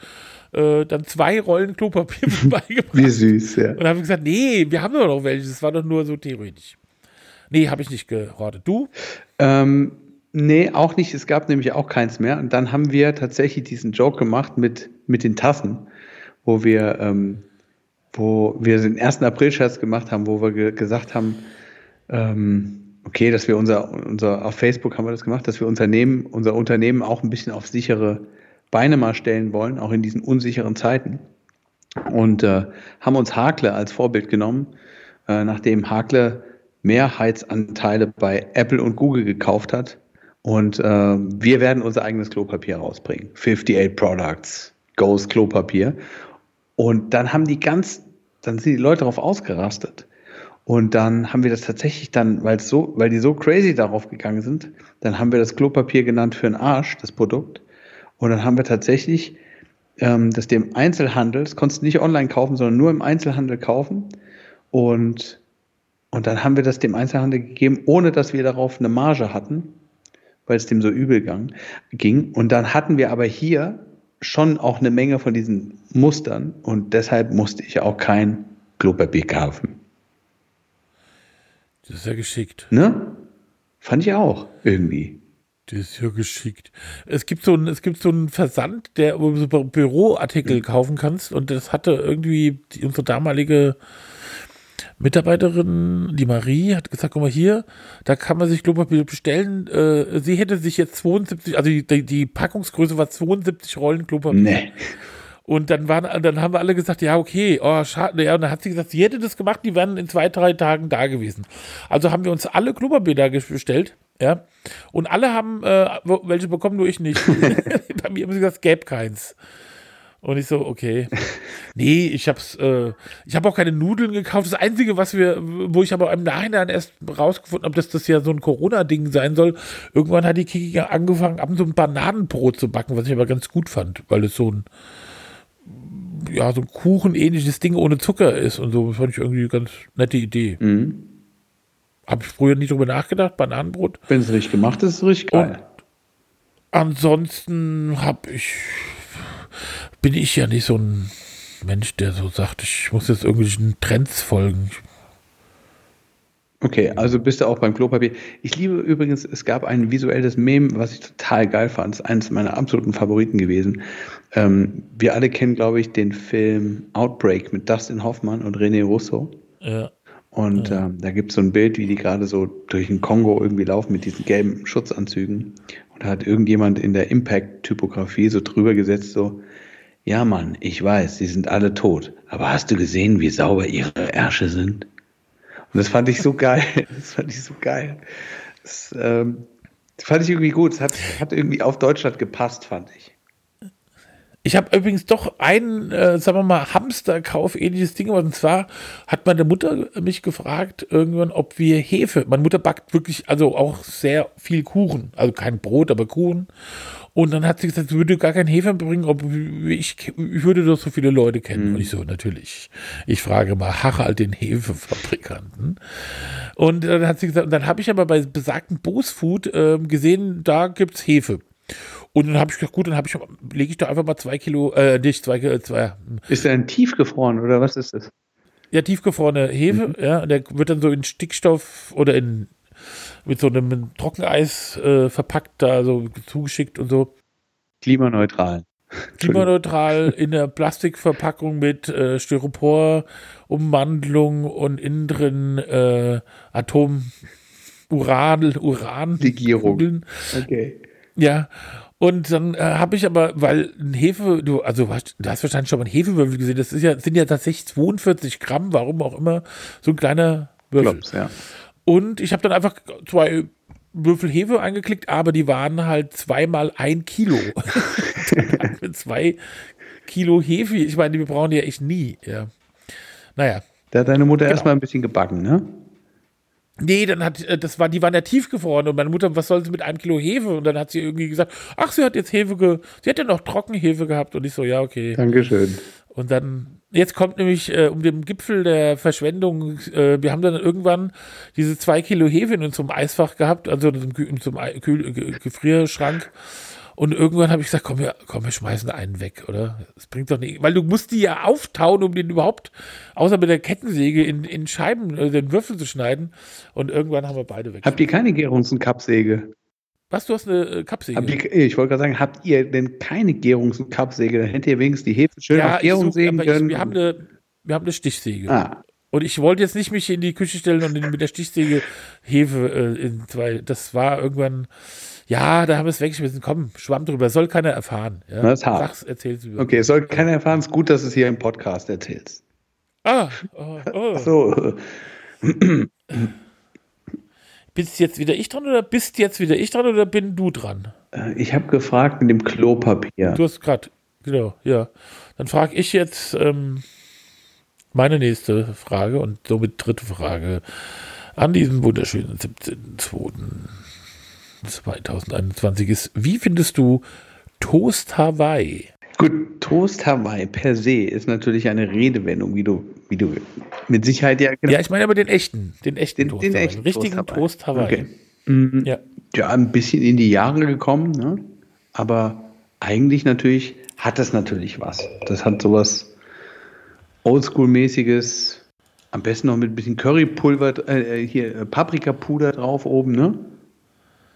äh, dann zwei Rollen Klopapier beigebracht. Wie süß, ja. Und dann haben wir gesagt, nee, wir haben doch noch welche, das war doch nur so theoretisch. Nee, habe ich nicht gehortet. Du? Ähm, nee, auch nicht. Es gab nämlich auch keins mehr. Und dann haben wir tatsächlich diesen Joke gemacht mit, mit den Tassen, wo wir, ähm, wo wir den 1. April-Scherz gemacht haben, wo wir ge gesagt haben, ähm, okay, dass wir unser, unser, auf Facebook haben wir das gemacht, dass wir Unternehmen, unser Unternehmen auch ein bisschen auf sichere Beine mal stellen wollen, auch in diesen unsicheren Zeiten. Und äh, haben uns Hakle als Vorbild genommen, äh, nachdem Hakle Mehrheitsanteile bei Apple und Google gekauft hat. Und äh, wir werden unser eigenes Klopapier rausbringen. 58 Products, Goes Klopapier. Und dann haben die ganz, dann sind die Leute darauf ausgerastet. Und dann haben wir das tatsächlich dann, weil so, weil die so crazy darauf gegangen sind, dann haben wir das Klopapier genannt für den Arsch, das Produkt. Und dann haben wir tatsächlich ähm, das dem Einzelhandel, das konntest du nicht online kaufen, sondern nur im Einzelhandel kaufen. Und, und dann haben wir das dem Einzelhandel gegeben, ohne dass wir darauf eine Marge hatten, weil es dem so übel ging. Und dann hatten wir aber hier schon auch eine Menge von diesen Mustern und deshalb musste ich auch kein Klopapier kaufen. Das ist ja geschickt. Ne? Fand ich auch irgendwie. Das ist ja geschickt. Es gibt so einen, es gibt so einen Versand, der Büroartikel kaufen kannst und das hatte irgendwie die, unsere damalige Mitarbeiterin, die Marie, hat gesagt, guck mal hier, da kann man sich Klopapier bestellen. Äh, sie hätte sich jetzt 72, also die, die, Packungsgröße war 72 Rollen Klopapier. Nee. Und dann waren, dann haben wir alle gesagt, ja, okay, oh, schade. Ja, und dann hat sie gesagt, sie hätte das gemacht, die wären in zwei, drei Tagen da gewesen. Also haben wir uns alle Klopapier da bestellt, ja. Und alle haben äh, welche bekommen, nur ich nicht. Bei mir haben sie gesagt, es gäbe keins. Und ich so, okay. Nee, ich hab's, äh, ich habe auch keine Nudeln gekauft. Das Einzige, was wir, wo ich aber im Nachhinein erst rausgefunden habe, dass das ja so ein Corona-Ding sein soll, irgendwann hat die Kiki angefangen, ab so ein Bananenbrot zu backen, was ich aber ganz gut fand, weil es so ein, ja, so ein Kuchen-ähnliches Ding ohne Zucker ist und so. Das fand ich irgendwie eine ganz nette Idee. Mhm. Habe ich früher nicht drüber nachgedacht, Bananenbrot. Wenn es richtig gemacht ist, ist es richtig geil. Ansonsten habe ich bin ich ja nicht so ein Mensch, der so sagt, ich muss jetzt irgendwelchen Trends folgen. Okay, also bist du auch beim Klopapier. Ich liebe übrigens, es gab ein visuelles Meme, was ich total geil fand. Das ist eines meiner absoluten Favoriten gewesen. Ähm, wir alle kennen, glaube ich, den Film Outbreak mit Dustin Hoffmann und René Russo. Ja. Und Ja. ähm, da gibt es so ein Bild, wie die gerade so durch den Kongo irgendwie laufen mit diesen gelben Schutzanzügen. Und da hat irgendjemand in der Impact-Typografie so drüber gesetzt, so, ja Mann, ich weiß, sie sind alle tot, aber hast du gesehen, wie sauber ihre Ärsche sind? Und das fand ich so geil. Das fand ich so geil. Das, ähm, das fand ich irgendwie gut. Es hat, hat irgendwie auf Deutschland gepasst, fand ich. Ich habe übrigens doch ein, äh, sagen wir mal, Hamsterkauf, ähnliches Ding. Und zwar hat meine Mutter mich gefragt, irgendwann, ob wir Hefe, meine Mutter backt wirklich, also auch sehr viel Kuchen. Also kein Brot, aber Kuchen. Und dann hat sie gesagt, sie würde gar kein Hefe bringen, ob ich, ich würde doch so viele Leute kennen. Und ich so, natürlich. Ich frage mal Harald, den Hefefabrikanten. Und dann hat sie gesagt, und dann habe ich aber bei besagten Bosfood ähm, gesehen, da gibt's Hefe. Und dann habe ich gedacht, gut, dann habe ich, lege ich da einfach mal zwei Kilo, äh, nicht zwei, Kilo, zwei, Ist der denn tiefgefroren oder was ist das? ja, tiefgefrorene Hefe, ja, und der wird dann so in Stickstoff oder in, mit so einem Trockeneis äh, verpackt, da so zugeschickt und so. Klimaneutral. Klimaneutral in der Plastikverpackung mit äh, Styropor, Umwandlung und innen drin äh, Atom, Uran, Uran, Legierung. Okay. Ja, und dann äh, habe ich aber, weil ein Hefe, du, also hast- du hast wahrscheinlich schon mal einen Hefewürfel gesehen, das ist ja, sind ja tatsächlich 42 Gramm, warum auch immer, so ein kleiner Würfel. Klops, ja. Und ich habe dann einfach zwei Würfel Hefe eingeklickt, aber die waren halt zweimal ein Kilo. Mit zwei Kilo Hefe. Ich meine, wir brauchen die ja echt nie. Ja. Naja. Da hat deine Mutter Genau. erstmal ein bisschen gebacken, ne? Nee, dann hat, äh, das war, die waren ja tiefgefroren und meine Mutter, was soll sie mit einem Kilo Hefe? Und dann hat sie irgendwie gesagt, ach, sie hat jetzt Hefe, ge sie hat ja noch Trockenhefe gehabt. Und ich so, ja, okay. Dankeschön. Und dann, jetzt kommt nämlich äh, um den Gipfel der Verschwendung, äh, wir haben dann irgendwann diese zwei Kilo Hefe in unserem Eisfach gehabt, also in unserem Kühl Ge- Gefrierschrank. Und irgendwann habe ich gesagt, komm, wir, komm, wir schmeißen einen weg, oder? Das bringt doch nicht, weil du musst die ja auftauen, um den überhaupt, außer mit der Kettensäge, in, in Scheiben, äh, den Würfel zu schneiden. Und irgendwann haben wir beide weg. Habt ihr keine Gärungs-Kappsäge? Was, du hast eine äh, Kappsäge? Ihr, ich wollte gerade sagen, habt ihr denn keine Gärungs-Kappsäge? Dann hättet ihr wenigstens die Hefe schön auf ich Gärung such- sägen aber ich, können. wir, haben eine, wir haben eine Stichsäge. ah, Und ich wollte jetzt nicht mich in die Küche stellen und mit der Stichsäge Hefe äh, in zwei. Das war irgendwann, ja, da haben wir es weggeschmissen. Komm, schwamm drüber, soll keiner erfahren. Ja? Das ist hart. Sag's, erzähl's über. okay, es soll keiner erfahren. Es ist gut, dass du es hier im Podcast erzählst. Ah, oh, oh. So, Bist jetzt wieder ich dran oder bist jetzt wieder ich dran oder bin du dran? äh, ich habe gefragt mit dem Klopapier. Du hast gerade, genau, ja. Dann frage ich jetzt ähm, meine nächste Frage und somit dritte Frage an diesem wunderschönen 17.02.2021 ist, wie findest du Toast Hawaii? Gut, Toast Hawaii per se ist natürlich eine Redewendung, wie du, wie du mit Sicherheit ja genau Ja, ich meine aber den echten, den echten den, Toast den Hawaii, echten richtigen Toast Hawaii. Okay. Mhm. Ja. ja, ein bisschen in die Jahre gekommen, ne? aber eigentlich natürlich hat das natürlich was. Das hat sowas Oldschool-mäßiges, am besten noch mit ein bisschen Currypulver, äh, hier äh, Paprikapuder drauf oben, ne?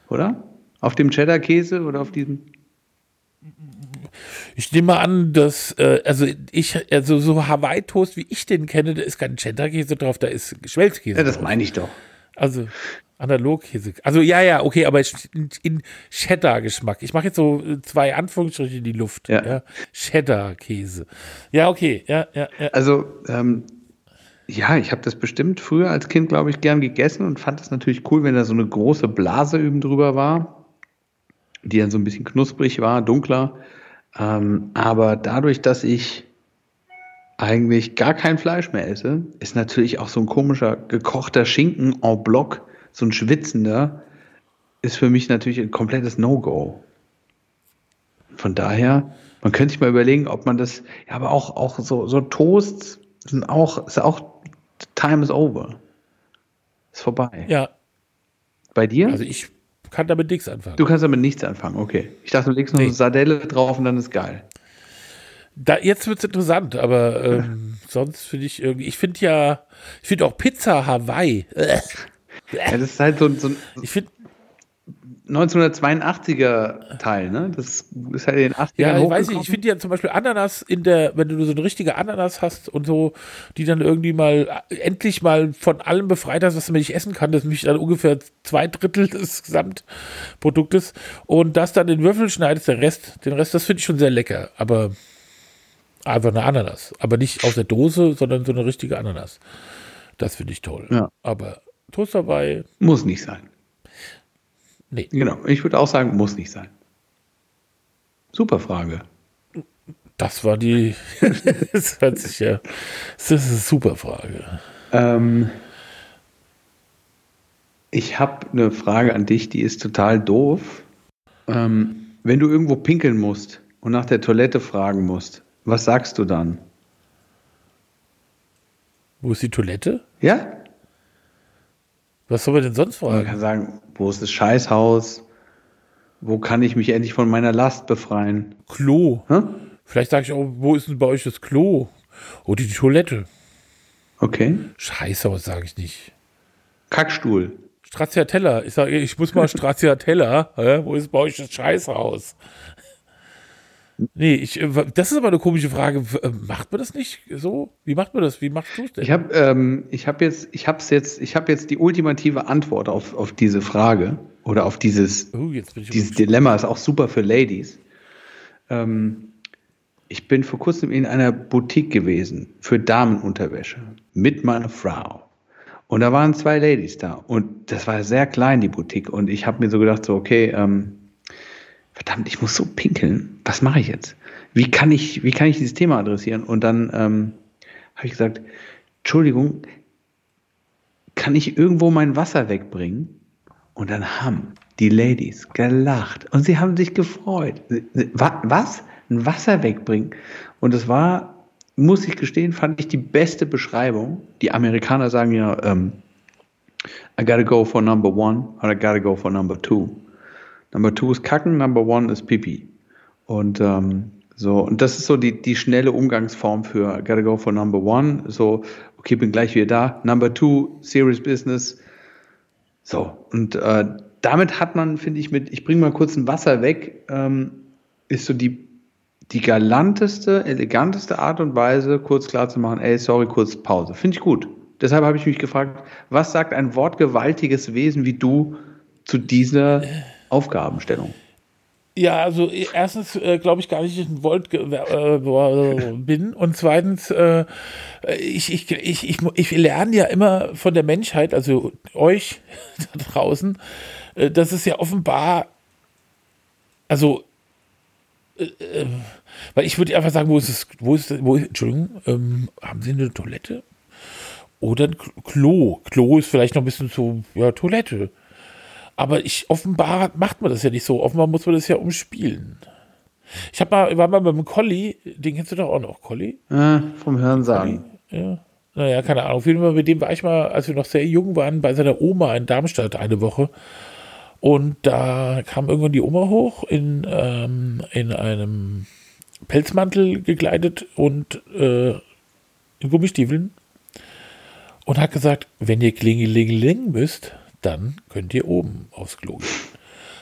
Oder? Auf dem Cheddar-Käse oder auf diesem? Ich nehme an, dass, äh, also ich, also so Hawaii-Toast, wie ich den kenne, da ist kein Cheddar-Käse drauf, da ist Schwelzkäse Ja, das drauf. meine ich doch. Also, Analogkäse. Also ja, ja, okay, aber in, in Cheddar-Geschmack. Ich mache jetzt so äh, zwei Anführungsstriche in die Luft. Ja. Ja. Cheddar-Käse. Ja, okay. Ja, ja, ja. Also, ähm, ja, ich habe das bestimmt früher als Kind, glaube ich, gern gegessen und fand es natürlich cool, wenn da so eine große Blase üben drüber war, die dann so ein bisschen knusprig war, dunkler. Ähm, aber dadurch, dass ich eigentlich gar kein Fleisch mehr esse, ist natürlich auch so ein komischer gekochter Schinken en bloc, so ein schwitzender, ist für mich natürlich ein komplettes No-Go. Von daher, man könnte sich mal überlegen, ob man das, ja, aber auch, auch so, so Toasts sind auch, ist auch, time is over. Ist vorbei. ja. Bei dir? Also ich kann damit nichts anfangen. du kannst damit nichts anfangen, okay. Ich dachte, du legst noch Nee. eine Sardelle drauf und dann ist geil. Da, jetzt wird es interessant, aber ähm, sonst finde ich irgendwie, ich finde ja, ich finde auch Pizza Hawaii. Ja, das ist halt so, ein- so ein Ich finde, 1982er Teil, ne? Das ist halt in den 80ern ja, ich weiß nicht, ich finde ja zum Beispiel Ananas in der, wenn du so eine richtige Ananas hast und so, die dann irgendwie mal äh, endlich mal von allem befreit hast, was man nicht essen kann, das ist nämlich dann ungefähr zwei Drittel des Gesamtproduktes und das dann in Würfel schneidest, der Rest, den Rest, das finde ich schon sehr lecker, aber einfach eine Ananas, aber nicht aus der Dose, sondern so eine richtige Ananas. Das finde ich toll. Ja. Aber Toast dabei, Muss nicht sein. Nee. Genau. Ich würde auch sagen, muss nicht sein. Super Frage. Das war die, das hört sich ja, das ist eine super Frage. Ähm, ich habe eine Frage an dich, die ist total doof. Ähm, wenn du irgendwo pinkeln musst und nach der Toilette fragen musst, was sagst du dann? Wo ist die Toilette? Ja? Was soll man denn sonst Man fragen? kann sagen, wo ist das Scheißhaus? Wo kann ich mich endlich von meiner Last befreien? Klo. Hä? Vielleicht sage ich auch, wo ist denn bei euch das Klo? Oder die Toilette. Okay. Scheiße, was sage ich nicht. Kackstuhl. Stracciatella. Ich sage, ich muss mal Stracciatella. Hä? Wo ist bei euch das Scheißhaus? Nee, ich, äh, das ist aber eine komische Frage. Äh, Macht man das nicht so? Wie macht man das? Wie machst du es denn? Ich habe ähm, ich hab jetzt, ich hab's jetzt, ich habe jetzt die ultimative Antwort auf, auf diese Frage oder auf dieses ich Dieses Dilemma ist auch super für Ladies. Ähm, ich bin vor kurzem in einer Boutique gewesen für Damenunterwäsche mit meiner Frau. Und da waren zwei Ladies da. Und das war sehr klein, die Boutique. Und ich habe mir so gedacht, so, okay, ähm, verdammt, ich muss so pinkeln. Was mache ich jetzt? Wie kann ich, wie kann ich dieses Thema adressieren? Und dann ähm, habe ich gesagt, Entschuldigung, kann ich irgendwo mein Wasser wegbringen? Und dann haben die Ladies gelacht und sie haben sich gefreut. Wa- Was? Ein Wasser wegbringen? Und es war, muss ich gestehen, fand ich die beste Beschreibung. Die Amerikaner sagen ja, ähm, I gotta go for number one or I gotta go for number two. Number two ist Kacken, number one ist Pipi. Und ähm, so, und das ist so die, die schnelle Umgangsform für gotta go for number one. So, okay, bin gleich wieder da. Number two, serious business. So, und äh, damit hat man, finde ich, mit, ich bringe mal kurz ein Wasser weg, ähm, ist so die, die galanteste, eleganteste Art und Weise, kurz klar zu machen, ey, sorry, kurz Pause. Finde ich gut. Deshalb habe ich mich gefragt, was sagt ein wortgewaltiges Wesen wie du zu dieser Aufgabenstellung? Ja, also eh, erstens äh, glaube ich gar nicht, dass ich ein Volt äh, bin und zweitens, äh, ich, ich, ich, ich, ich lerne ja immer von der Menschheit, also euch da draußen, äh, dass es ja offenbar, also, äh, äh, weil ich würde einfach sagen, wo ist es, wo ist, wo, Entschuldigung, ähm, haben Sie eine Toilette? Oder ein Klo. Klo ist vielleicht noch ein bisschen so, ja, Toilette. Aber ich, offenbar macht man das ja nicht so. Offenbar muss man das ja umspielen. Ich hab mal, war mal beim Colli, den kennst du doch auch noch, Colli? Äh, vom Hören sagen. Ja. Naja, keine Ahnung. Auf jeden Fall, mit dem war ich mal, als wir noch sehr jung waren, bei seiner Oma in Darmstadt eine Woche. Und da kam irgendwann die Oma hoch in, ähm, in einem Pelzmantel gekleidet und äh, in Gummistiefeln und hat gesagt, wenn ihr klingelingeling müsst, dann könnt ihr oben aufs Klo gehen.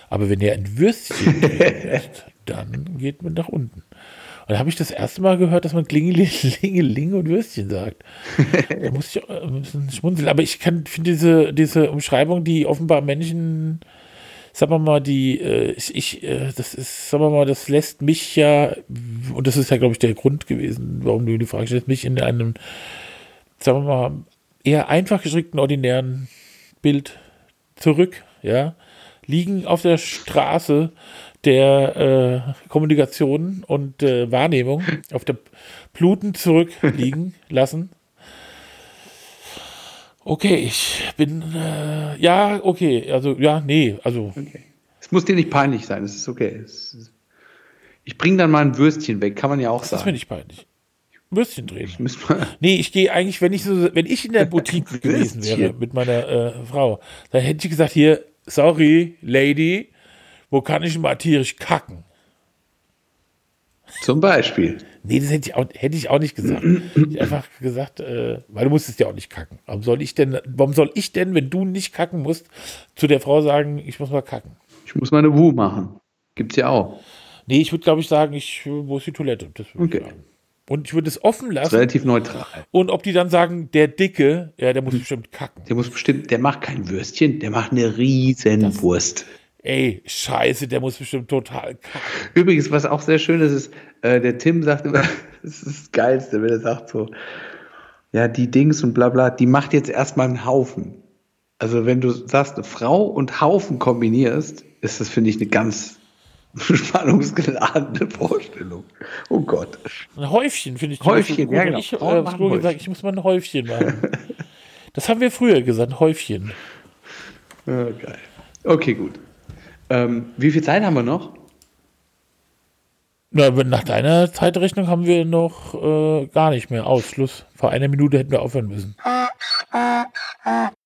Aber wenn ihr ein Würstchen müsst, dann geht man nach unten. dann habe ich das erste Mal gehört, dass man Klingeling und Würstchen sagt. da musste ich auch ein bisschen schmunzeln. Aber ich finde diese, diese Umschreibung, die offenbar Menschen, sagen wir mal, die, äh, ich, ich äh, das ist, sagen wir mal, das lässt mich ja, und das ist ja, glaube ich, der Grund gewesen, warum du die Frage stellst, mich in einem, sagen wir mal, eher einfach gestrickten, ordinären Bild zurück, ja, liegen auf der Straße der äh, Kommunikation und äh, Wahrnehmung, auf der Bluten zurückliegen lassen. Okay, ich bin, äh, ja, okay, also, ja, nee, also. Okay. Es muss dir nicht peinlich sein, es ist okay. Ist, ich bringe dann mal ein Würstchen weg, kann man ja auch das sagen. ist mir nicht peinlich. Würstchen drehen. Nee, ich gehe eigentlich, wenn ich so, wenn ich in der Boutique gewesen wäre mit meiner äh, Frau, dann hätte ich gesagt, hier, sorry, Lady, wo kann ich mal tierisch kacken? zum Beispiel. Nee, das hätte ich auch, hätte ich auch nicht gesagt. Ich hätte einfach gesagt, äh, weil du musstest ja auch nicht kacken. Warum soll ich denn, warum soll ich denn, wenn du nicht kacken musst, zu der Frau sagen, ich muss mal kacken? Ich muss meine Wu machen. Gibt's ja auch. Nee, ich würde, glaube ich, sagen, ich, wo ist die Toilette? Das würde Okay. ich sagen. Und ich würde es offen lassen. relativ neutral. Und ob die dann sagen, der Dicke, ja, der muss bestimmt kacken. Der muss bestimmt, der macht kein Würstchen, der macht eine riesen Wurst. Ey, scheiße, der muss bestimmt total kacken. Übrigens, was auch sehr schön ist, ist, äh, der Tim sagt immer, das ist das Geilste, wenn er sagt so, ja, die Dings und bla bla, die macht jetzt erstmal einen Haufen. Also wenn du sagst, eine Frau und Haufen kombinierst, ist das, finde ich, eine ganz spannungsgeladene Vorstellung. Oh Gott. Ein Häufchen finde ich. Häufchen, ja, genau. Ich äh, machen früher gesagt, ich muss mal ein Häufchen machen. das haben wir früher gesagt, Häufchen. Ja, geil. Okay, gut. Ähm, wie viel Zeit haben wir noch? Na, nach deiner Zeitrechnung haben wir noch äh, gar nicht mehr Ausschluss. Vor einer Minute hätten wir aufhören müssen.